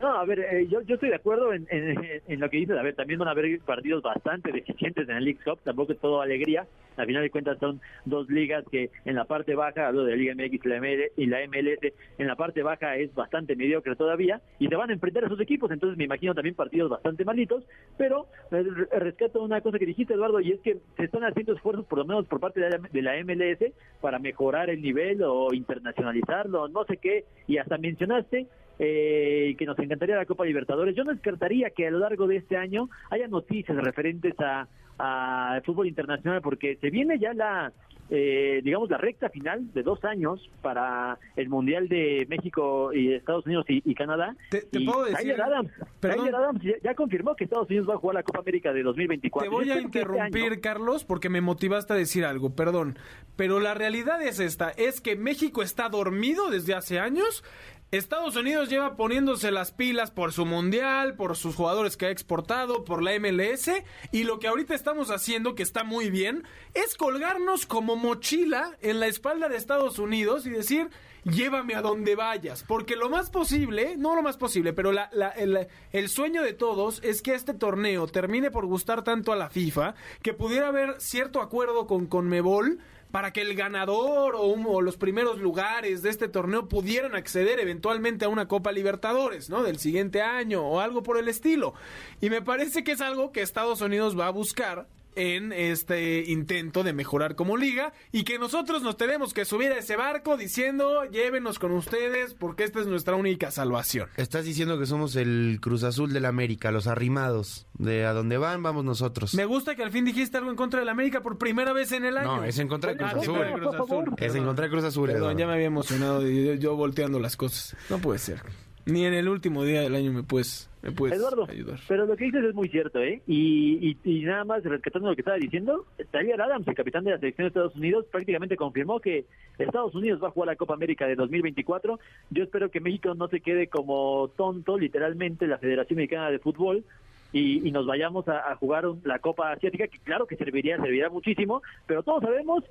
No, a ver, eh, yo, yo estoy de acuerdo en, en- lo que dices. A ver, también van a haber partidos bastante deficientes en el League Cup. Tampoco es todo alegría. Al final de cuentas son dos ligas que en la parte baja, hablo de la Liga MX y la, ML, y la MLS, en la parte baja es bastante mediocre todavía y se van a enfrentar a esos equipos. Entonces me imagino también partidos bastante malitos. Pero eh, rescato una cosa que dijiste, Eduardo, y es que se están haciendo esfuerzos, por lo menos por parte de la, de la MLS, para mejorar el nivel o internacionalizarlo, no sé qué. Y hasta mencionaste eh, que nos encantaría la Copa Libertadores. Yo no descartaría que a lo largo de este año haya noticias referentes a, a fútbol internacional, porque se viene ya la eh, digamos, la recta final de dos años para el Mundial de México y Estados Unidos y, Canadá. Te, puedo decir... Tyler Adams, Tyler Adams ya, confirmó que Estados Unidos va a jugar la Copa América de 2024. Te voy a este interrumpir, Carlos, porque me motivaste a decir algo, perdón. Pero la realidad es esta, es que México está dormido desde hace años Estados Unidos lleva poniéndose las pilas por su mundial, por sus jugadores que ha exportado, por la MLS, y lo que ahorita estamos haciendo, que está muy bien, es colgarnos como mochila en la espalda de Estados Unidos y decir, llévame a donde vayas, porque lo más posible, no lo más posible, pero la, el, el, sueño de todos es que este torneo termine por gustar tanto a la FIFA, que pudiera haber cierto acuerdo con Conmebol, para que el ganador o, los primeros lugares de este torneo pudieran acceder eventualmente a una Copa Libertadores, ¿no? Del siguiente año o algo por el estilo. Y me parece que es algo que Estados Unidos va a buscar en este intento de mejorar como liga y que nosotros nos tenemos que subir a ese barco diciendo llévenos con ustedes porque esta es nuestra única salvación. Estás diciendo que somos el Cruz Azul de la América, los arrimados, de a dónde van vamos nosotros. Me gusta que al fin dijiste algo en contra de la América por primera vez en el año. No, es en contra de Cruz, Azul. Es en contra de Cruz Azul. Perdón, ya me había emocionado yo volteando las cosas. No puede ser. Ni en el último día del año me puedes, me puedes Eduardo, pero lo que dices es muy cierto, ¿eh? Y, y, nada más rescatando lo que estaba diciendo, Tyler Adams, el capitán de la selección de Estados Unidos, prácticamente confirmó que Estados Unidos va a jugar la Copa América de 2024. Yo espero que México no se quede como tonto, literalmente, la Federación Mexicana de Fútbol, y, nos vayamos a, a, jugar la Copa Asiática, que claro que serviría, serviría muchísimo, pero todos sabemos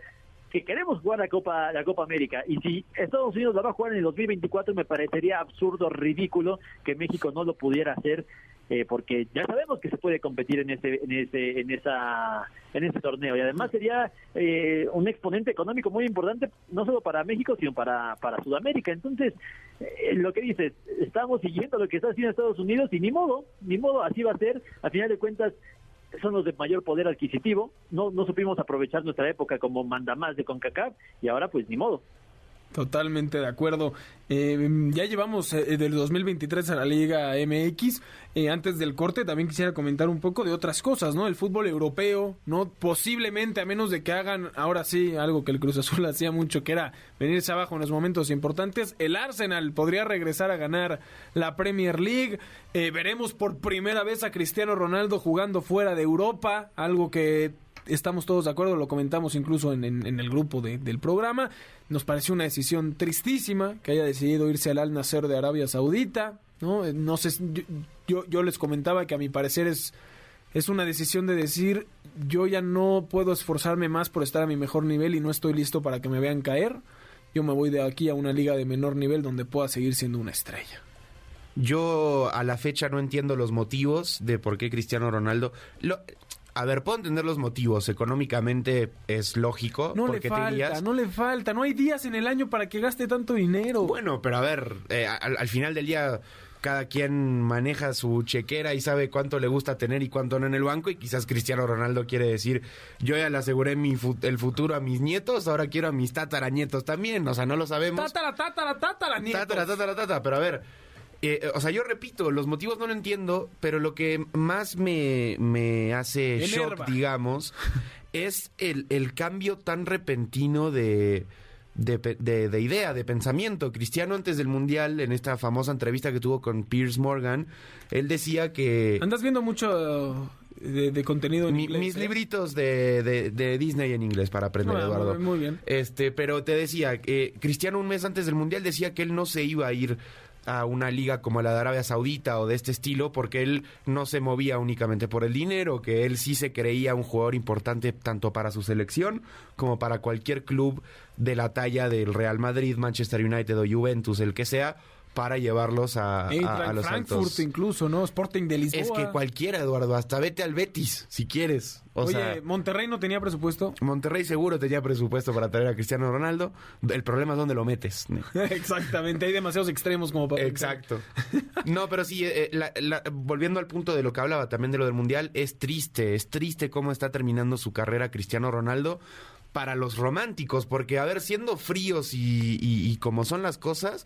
que queremos jugar la Copa la Copa América. Y si Estados Unidos la va a jugar en el 2024 me parecería absurdo, ridículo que México no lo pudiera hacer eh, porque ya sabemos que se puede competir en ese en ese en esa en ese torneo. Y además sería eh, un exponente económico muy importante no solo para México sino para para Sudamérica. Entonces eh, lo que dices estamos siguiendo lo que está haciendo Estados Unidos y ni modo ni modo así va a ser. A final de cuentas son los de mayor poder adquisitivo, no, no supimos aprovechar nuestra época como mandamás de CONCACAF y ahora pues ni modo. Totalmente de acuerdo. Eh, ya llevamos eh, del 2023 a la Liga MX. Eh, antes del corte también quisiera comentar un poco de otras cosas, ¿no? El fútbol europeo, ¿no? Posiblemente, a menos de que hagan ahora sí algo que el Cruz Azul [laughs] hacía mucho, que era venirse abajo en los momentos importantes. El Arsenal podría regresar a ganar la Premier League. veremos por primera vez a Cristiano Ronaldo jugando fuera de Europa, algo que estamos todos de acuerdo, lo comentamos incluso en, el grupo del programa. Nos pareció una decisión tristísima que haya decidido irse al Al Nacer de Arabia Saudita. No, eh, no sé, yo, yo, les comentaba que a mi parecer es, es una decisión de decir yo ya no puedo esforzarme más por estar a mi mejor nivel y no estoy listo para que me vean caer. Yo me voy de aquí a una liga de menor nivel donde pueda seguir siendo una estrella. Yo a la fecha no entiendo los motivos de por qué Cristiano Ronaldo. A ver, puedo entender los motivos. Económicamente es lógico. No le falta, no le falta. No hay días en el año para que gaste tanto dinero. Bueno, pero a ver, eh, al, final del día cada quien maneja su chequera y sabe cuánto le gusta tener y cuánto no en el banco y quizás Cristiano Ronaldo quiere decir yo ya le aseguré mi el futuro a mis nietos ahora quiero a mis tataranietos también o sea no lo sabemos tatara tatara tatara nietos tatara tatara tatara pero a ver eh, eh, o sea, yo repito, los motivos no lo entiendo, pero lo que más me, me hace shock, digamos, [laughs] es el, el, cambio tan repentino de, de, idea, de pensamiento. Cristiano antes del Mundial, en esta famosa entrevista que tuvo con Piers Morgan, él decía que... Andas viendo mucho de, contenido en inglés. Mis ¿eh? libritos de, de, Disney en inglés para aprender, ah, Eduardo. Muy bien. Este, pero te decía, eh, Cristiano un mes antes del Mundial decía que él no se iba a ir a una liga como la de Arabia Saudita o de este estilo porque él no se movía únicamente por el dinero, que él sí se creía un jugador importante tanto para su selección como para cualquier club de la talla del Real Madrid, Manchester United o Juventus, el que sea, para llevarlos a, a, los Frankfurt incluso, ¿no? Sporting de Lisboa. Es que cualquiera, Eduardo, hasta vete al Betis, si quieres. Oye, ¿Monterrey no tenía presupuesto? Monterrey seguro tenía presupuesto para traer a Cristiano Ronaldo. El problema es dónde lo metes. [laughs] Exactamente, hay demasiados extremos como para... Exacto. no, pero sí, eh, volviendo al punto de lo que hablaba también de lo del Mundial, es triste, es triste cómo está terminando su carrera Cristiano Ronaldo para los románticos, porque a ver, siendo fríos y como son las cosas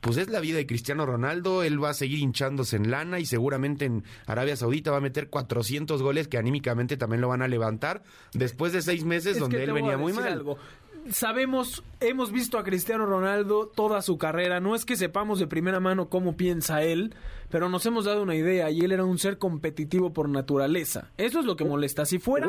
pues es la vida de Cristiano Ronaldo, él va a seguir hinchándose en lana y seguramente en Arabia Saudita va a meter 400 goles que anímicamente también lo van a levantar después de seis meses donde él venía muy mal. Sabemos, hemos visto a Cristiano Ronaldo toda su carrera, no es que sepamos de primera mano cómo piensa él, pero nos hemos dado una idea y él era un ser competitivo por naturaleza. Eso es lo que molesta. Si fuera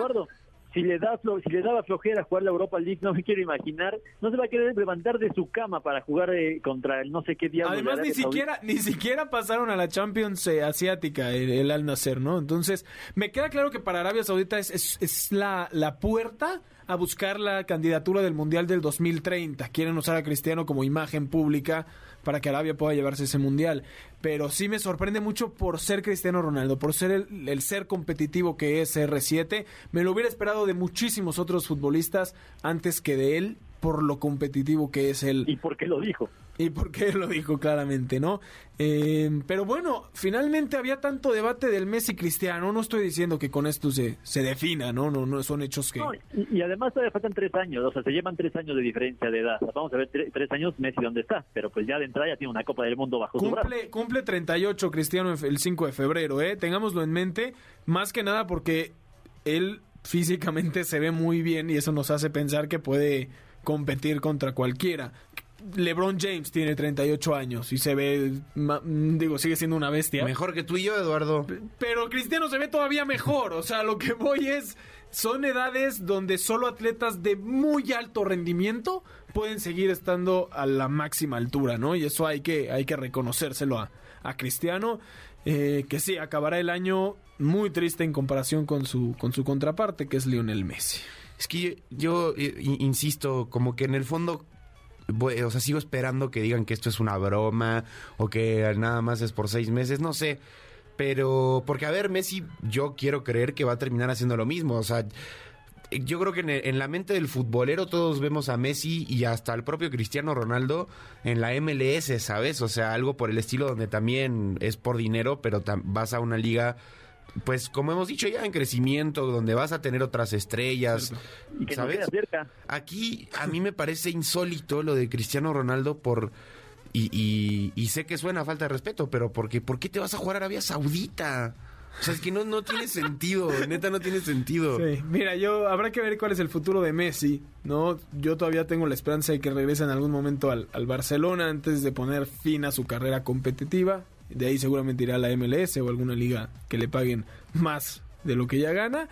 si le da si le daba flojera jugar la Europa League, [laughs] no me quiero imaginar, no se va a querer levantar de su cama para jugar eh, contra el no sé qué diablo. Además ni siquiera ni siquiera pasaron a la Champions eh, asiática el, Al Nacer, ¿no? Entonces, me queda claro que para Arabia Saudita es, es, es la, la puerta a buscar la candidatura del Mundial del 2030. Quieren usar a Cristiano como imagen pública para que Arabia pueda llevarse ese mundial. Pero sí me sorprende mucho por ser Cristiano Ronaldo, por ser el, ser competitivo que es R7. Me lo hubiera esperado de muchísimos otros futbolistas antes que de él, por lo competitivo que es él. Y porque lo dijo y por qué lo dijo claramente, ¿no? Eh, pero bueno, finalmente había tanto debate del Messi Cristiano. No estoy diciendo que con esto se, se defina, ¿no? No, no son hechos que. y, además todavía faltan tres años, o sea, se llevan tres años de diferencia de edad. Vamos a ver tres, años Messi dónde está, pero pues ya de entrada ya tiene una Copa del Mundo bajo cumple, su brazo. Cumple 38 Cristiano el 5 de febrero, ¿eh? Tengámoslo en mente, más que nada porque él físicamente se ve muy bien y eso nos hace pensar que puede competir contra cualquiera. LeBron James tiene 38 años y se ve, digo, sigue siendo una bestia. Mejor que tú y yo, Eduardo. Pero Cristiano se ve todavía mejor. O sea, lo que voy es, son edades donde solo atletas de muy alto rendimiento pueden seguir estando a la máxima altura, ¿no? Y eso hay que, hay que reconocérselo a, a Cristiano, eh, que sí, acabará el año muy triste en comparación con su, con su contraparte, que es Lionel Messi. Es que yo, eh, insisto, como que en el fondo o sea, sigo esperando que digan que esto es una broma o que nada más es por seis meses, no sé. Pero, porque a ver, Messi, yo quiero creer que va a terminar haciendo lo mismo. O sea, yo creo que en, la mente del futbolero todos vemos a Messi y hasta el propio Cristiano Ronaldo en la MLS, ¿sabes? O sea, algo por el estilo donde también es por dinero, pero vas a una liga pues como hemos dicho ya en crecimiento, donde vas a tener otras estrellas, ¿sabes? Aquí a mí me parece insólito lo de Cristiano Ronaldo por y, y, sé que suena a falta de respeto, pero porque ¿por qué te vas a jugar a Arabia Saudita? O sea, es que no, no tiene sentido, neta no tiene sentido. Sí, mira, yo habrá que ver cuál es el futuro de Messi, ¿no? Yo todavía tengo la esperanza de que regrese en algún momento al, al Barcelona antes de poner fin a su carrera competitiva. De ahí seguramente irá a la MLS o alguna liga que le paguen más de lo que ya gana.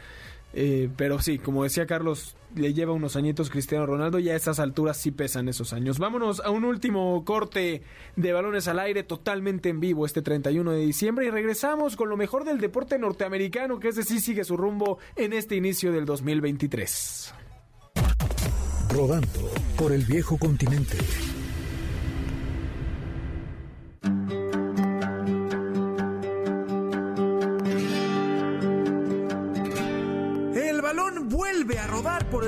Eh, pero sí, como decía Carlos, le lleva unos añitos Cristiano Ronaldo y a esas alturas sí pesan esos años. Vámonos a un último corte de balones al aire totalmente en vivo este 31 de diciembre y regresamos con lo mejor del deporte norteamericano que ese sí sigue su rumbo en este inicio del 2023. Rodando por el viejo continente.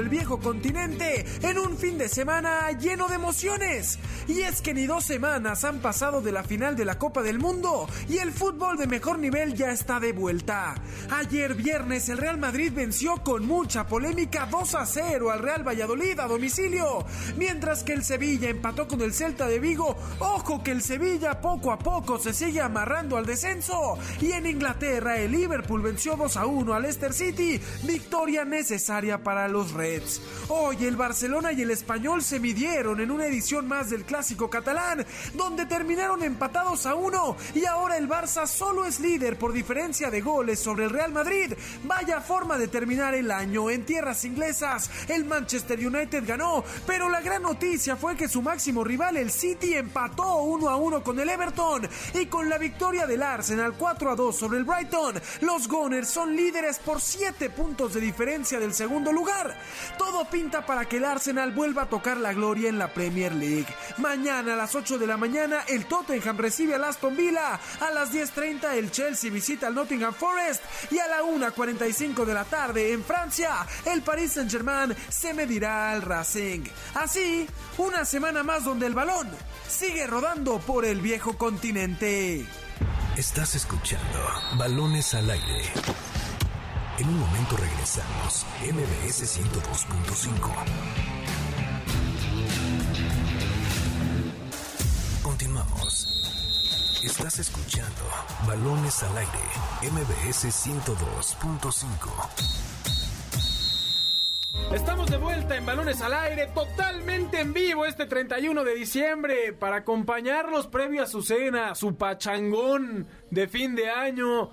El viejo continente en un fin de semana lleno de emociones. Y es que ni dos semanas han pasado de la final de la Copa del Mundo y el fútbol de mejor nivel ya está de vuelta. Ayer viernes el Real Madrid venció con mucha polémica 2 a 0 al Real Valladolid a domicilio, mientras que el Sevilla empató con el Celta de Vigo. Ojo que el Sevilla poco a poco se sigue amarrando al descenso. Y en Inglaterra el Liverpool venció 2 a 1 al Leicester City, victoria necesaria para los Reds. Hoy el Barcelona y el Español se midieron en una edición más del clásico catalán, donde terminaron empatados a uno y ahora el Barça solo es líder por diferencia de goles sobre el Real Madrid. Vaya forma de terminar el año en tierras inglesas. El Manchester United ganó, pero la gran noticia fue que su máximo rival, el City, empató uno a uno con el Everton y con la victoria del Arsenal 4 a 2 sobre el Brighton, los Gunners son líderes por 7 puntos de diferencia del segundo lugar. Todo pinta para que el Arsenal vuelva a tocar la gloria en la Premier League. Mañana a las 8 de la mañana el Tottenham recibe al Aston Villa. A las 10.30 el Chelsea visita al Nottingham Forest. Y a la 1.45 de la tarde en Francia el Paris Saint Germain se medirá al Racing. Así, una semana más donde el balón sigue rodando por el viejo continente. Estás escuchando Balones al aire. En un momento regresamos. MBS 102.5. Estás escuchando Balones al Aire, MBS 102.5. Estamos de vuelta en Balones al Aire, totalmente en vivo este 31 de diciembre para acompañarlos previo a su cena, su pachangón de fin de año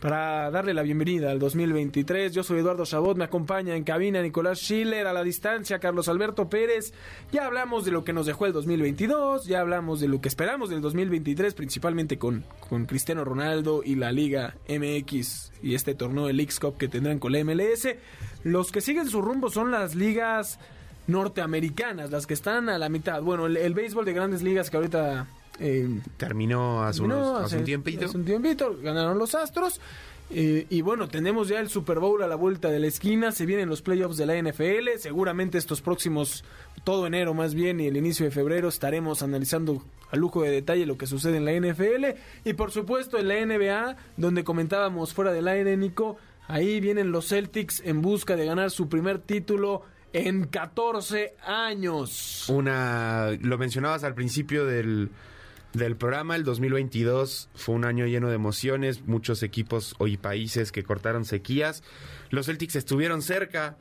para darle la bienvenida al 2023. Yo soy Eduardo Chabot, me acompaña en cabina Nicolás Schiller, a la distancia Carlos Alberto Pérez. Ya hablamos de lo que nos dejó el 2022, ya hablamos de lo que esperamos del 2023, principalmente con, con Cristiano Ronaldo y la Liga MX y este torneo, el X Cup que tendrán con la MLS. Los que siguen su rumbo son las ligas norteamericanas, las que están a la mitad. Bueno, el, el béisbol de grandes ligas que ahorita eh, Terminó hace, unos, hace, un tiempito. Hace un tiempito, ganaron los Astros. Eh, y bueno, tenemos ya el Super Bowl a la vuelta de la esquina, se vienen los playoffs de la NFL, seguramente estos próximos, todo enero más bien y el inicio de febrero estaremos analizando a lujo de detalle lo que sucede en la NFL y por supuesto en la NBA, donde comentábamos fuera del aire, Nico, ahí vienen los Celtics en busca de ganar su primer título en 14 años. Una, lo mencionabas al principio del del programa. El 2022 fue un año lleno de emociones, muchos equipos y países que cortaron sequías. Los Celtics estuvieron cerca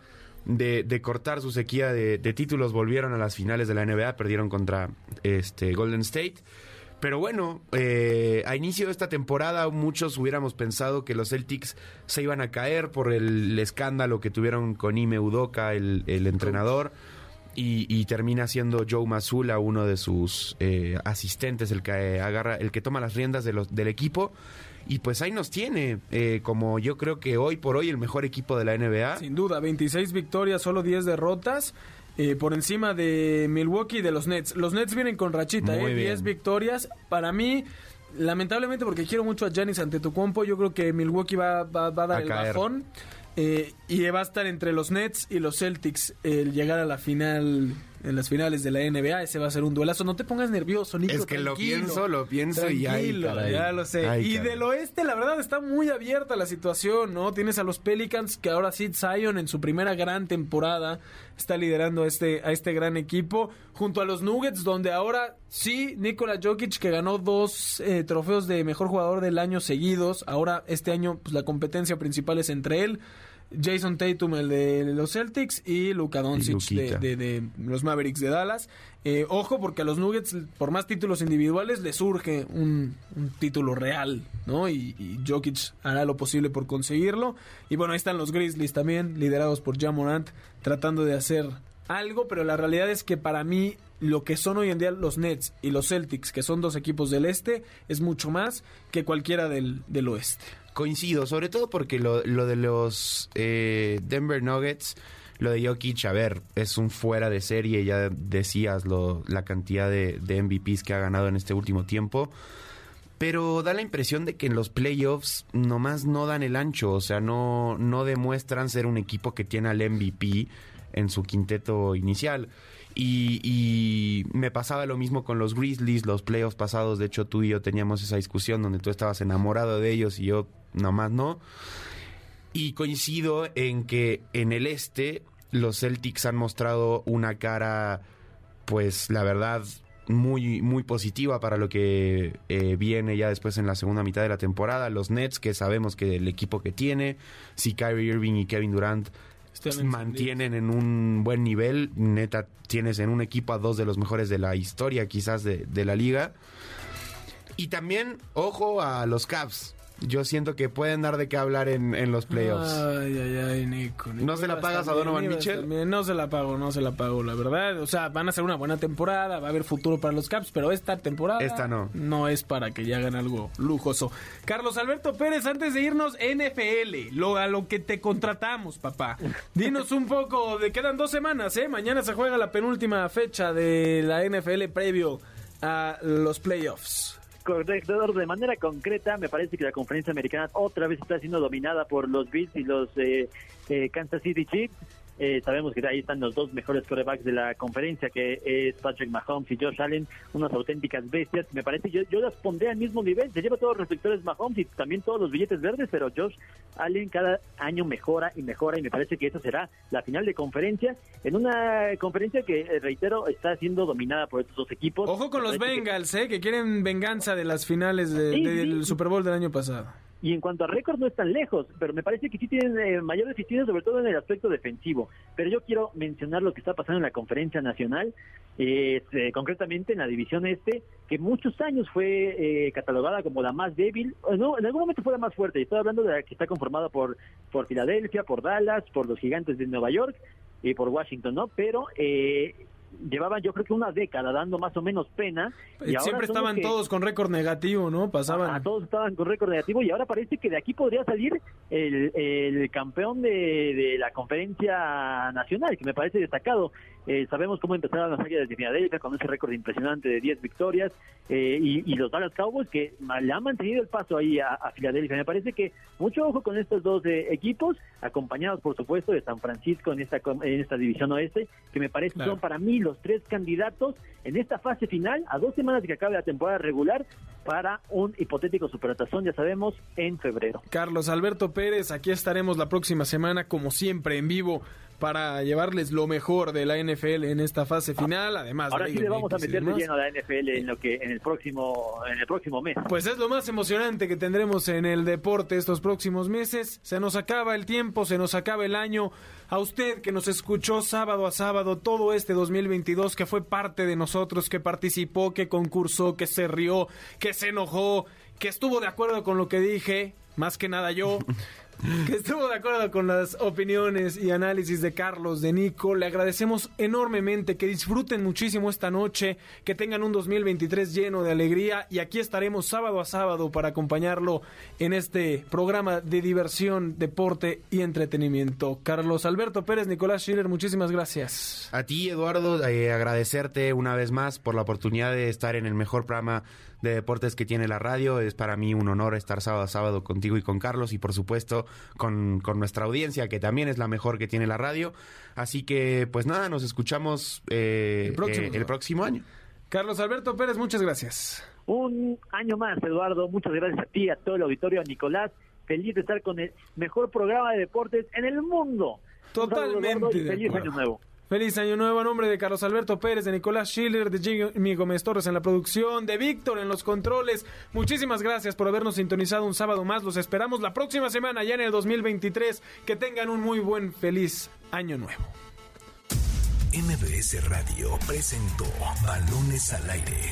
de, cortar su sequía de, títulos, volvieron a las finales de la NBA, perdieron contra este, Golden State. Pero bueno, eh, a inicio de esta temporada muchos hubiéramos pensado que los Celtics se iban a caer por el escándalo que tuvieron con Ime Udoka, el, el entrenador y, termina siendo Joe Mazula uno de sus eh, asistentes, el que agarra, el que toma las riendas de los, del equipo. Y pues ahí nos tiene, eh, como yo creo que hoy por hoy el mejor equipo de la NBA. Sin duda, 26 victorias, solo 10 derrotas. Eh, por encima de Milwaukee y de los Nets. Los Nets vienen con rachita, eh, 10 victorias. Para mí, lamentablemente, porque quiero mucho a Giannis Antetokounmpo, yo creo que Milwaukee va, va, va a dar el bajón. Eh, y va a estar entre los Nets y los Celtics el llegar a la final, en las finales de la NBA. Ese va a ser un duelazo. No te pongas nervioso, Nico. Es que lo pienso, lo pienso y ya lo sé. y del oeste, la verdad, está muy abierta la situación, ¿no? Tienes a los Pelicans que ahora Sid Zion en su primera gran temporada está liderando a este, a este gran equipo. Junto a los Nuggets, donde ahora sí, Nikola Jokic, que ganó dos eh, trofeos de mejor jugador del año seguidos. Ahora, este año, pues la competencia principal es entre él. Jason Tatum, el de los Celtics, y Luka Doncic de, los Mavericks de Dallas. Eh, ojo, porque a los Nuggets, por más títulos individuales, le surge un, título real, ¿no? Y, y, Jokic hará lo posible por conseguirlo. Y bueno, ahí están los Grizzlies también, liderados por Jamorant, tratando de hacer algo, pero la realidad es que para mí lo que son hoy en día los Nets y los Celtics, que son dos equipos del este, es mucho más que cualquiera del, del oeste. Coincido, sobre todo porque lo, de los eh, Denver Nuggets, lo de Jokic, a ver, es un fuera de serie, ya decías lo, la cantidad de, de MVPs que ha ganado en este último tiempo. Pero da la impresión de que en los playoffs nomás no dan el ancho, o sea, no, no demuestran ser un equipo que tiene al MVP en su quinteto inicial. Y, me pasaba lo mismo con los Grizzlies, los playoffs pasados. De hecho, tú y yo teníamos esa discusión donde tú estabas enamorado de ellos y yo nomás no. Y coincido en que en el este los Celtics han mostrado una cara, pues la verdad, muy, muy positiva para lo que eh, viene ya después en la segunda mitad de la temporada. Los Nets, que sabemos que el equipo que tiene, si Kyrie Irving y Kevin Durant mantienen en un buen nivel. Neta, tienes en un equipo a dos de los mejores de la historia, quizás de, de la liga. Y también, ojo a los Cavs yo siento que pueden dar de qué hablar en, en los playoffs. Ay, ay, ay, Nico. ¿No se la pagas a Donovan Mitchell? No se la pago, no se la pago, la verdad. O sea, van a ser una buena temporada, va a haber futuro para los Caps, pero esta temporada esta no. no es para que ya hagan algo lujoso. Carlos Alberto Pérez, antes de irnos, NFL, lo, a lo que te contratamos, papá. Dinos un poco, de quedan dos semanas, ¿eh? Mañana se juega la penúltima fecha de la NFL previo a los playoffs de manera concreta, me parece que la conferencia americana otra vez está siendo dominada por los Bills y los eh, eh, Kansas City Chiefs. Eh, sabemos que ahí están los dos mejores corebacks de la conferencia, que es Patrick Mahomes y Josh Allen, unas auténticas bestias. Me parece, yo, yo las pondré al mismo nivel. Se lleva todos los reflectores Mahomes y también todos los billetes verdes, pero Josh Allen cada año mejora y mejora y me parece que esa será la final de conferencia en una conferencia que, eh, reitero, está siendo dominada por estos dos equipos. Ojo con los Bengals, eh, que quieren venganza de las finales del Super Bowl del año pasado. Y en cuanto a récord no están lejos, pero me parece que sí tienen eh, mayor eficiencia, sobre todo en el aspecto defensivo. Pero yo quiero mencionar lo que está pasando en la conferencia nacional, eh, concretamente en la división este, que muchos años fue eh, catalogada como la más débil, no, en algún momento fue la más fuerte. Estoy hablando de la que está conformada por, por Filadelfia, por Dallas, por los gigantes de Nueva York y por Washington, ¿no? Pero eh, llevaban yo creo que una década dando más o menos pena. Y Siempre estaban todos con récord negativo, ¿no? Pasaban. A, todos estaban con récord negativo y ahora parece que de aquí podría salir el, el campeón de, de, la conferencia nacional, que me parece destacado. Eh, sabemos cómo empezaron las águilas de Filadelfia con ese récord impresionante de 10 victorias eh, y, y, los Dallas Cowboys que le han mantenido el paso ahí a, a Filadelfia. Me parece que mucho ojo con estos dos eh, equipos, acompañados por supuesto de San Francisco en esta, en esta división oeste, que me parece son para mí los tres candidatos en esta fase final, a dos semanas de que acabe la temporada regular, para un hipotético supertazón, ya sabemos, en febrero. Carlos Alberto Pérez, aquí estaremos la próxima semana, como siempre, en vivo para llevarles lo mejor de la NFL en esta fase final, además ahora sí le vamos a meter de lleno a la NFL en lo que en el próximo en el próximo mes. Pues es lo más emocionante que tendremos en el deporte estos próximos meses. Se nos acaba el tiempo, se nos acaba el año. A usted que nos escuchó sábado a sábado todo este 2022, que fue parte de nosotros, que participó, que concursó, que se rió, que se enojó, que estuvo de acuerdo con lo que dije, más que nada yo. [laughs] que estuvo de acuerdo con las opiniones y análisis de Carlos, de Nico. Le agradecemos enormemente, que disfruten muchísimo esta noche, que tengan un 2023 lleno de alegría y aquí estaremos sábado a sábado para acompañarlo en este programa de diversión, deporte y entretenimiento. Carlos Alberto Pérez, Nicolás Schiller, muchísimas gracias. A ti, Eduardo, eh, agradecerte una vez más por la oportunidad de estar en el mejor programa de deportes que tiene la radio. Es para mí un honor estar sábado a sábado contigo y con Carlos y por supuesto con, con nuestra audiencia que también es la mejor que tiene la radio. Así que pues nada, nos escuchamos eh, el, próximo, eh, el próximo año. Carlos Alberto Pérez, muchas gracias. Un año más, Eduardo. Muchas gracias a ti, a todo el auditorio, a Nicolás. Feliz de estar con el mejor programa de deportes en el mundo. Totalmente. feliz año nuevo. Feliz año nuevo a nombre de Carlos Alberto Pérez, de Nicolás Schiller, de Jimmy Gómez Torres en la producción, de Víctor en los controles. Muchísimas gracias por habernos sintonizado un sábado más. Los esperamos la próxima semana, ya en el 2023. Que tengan un muy buen, feliz año nuevo. MBS Radio presentó Balones al Aire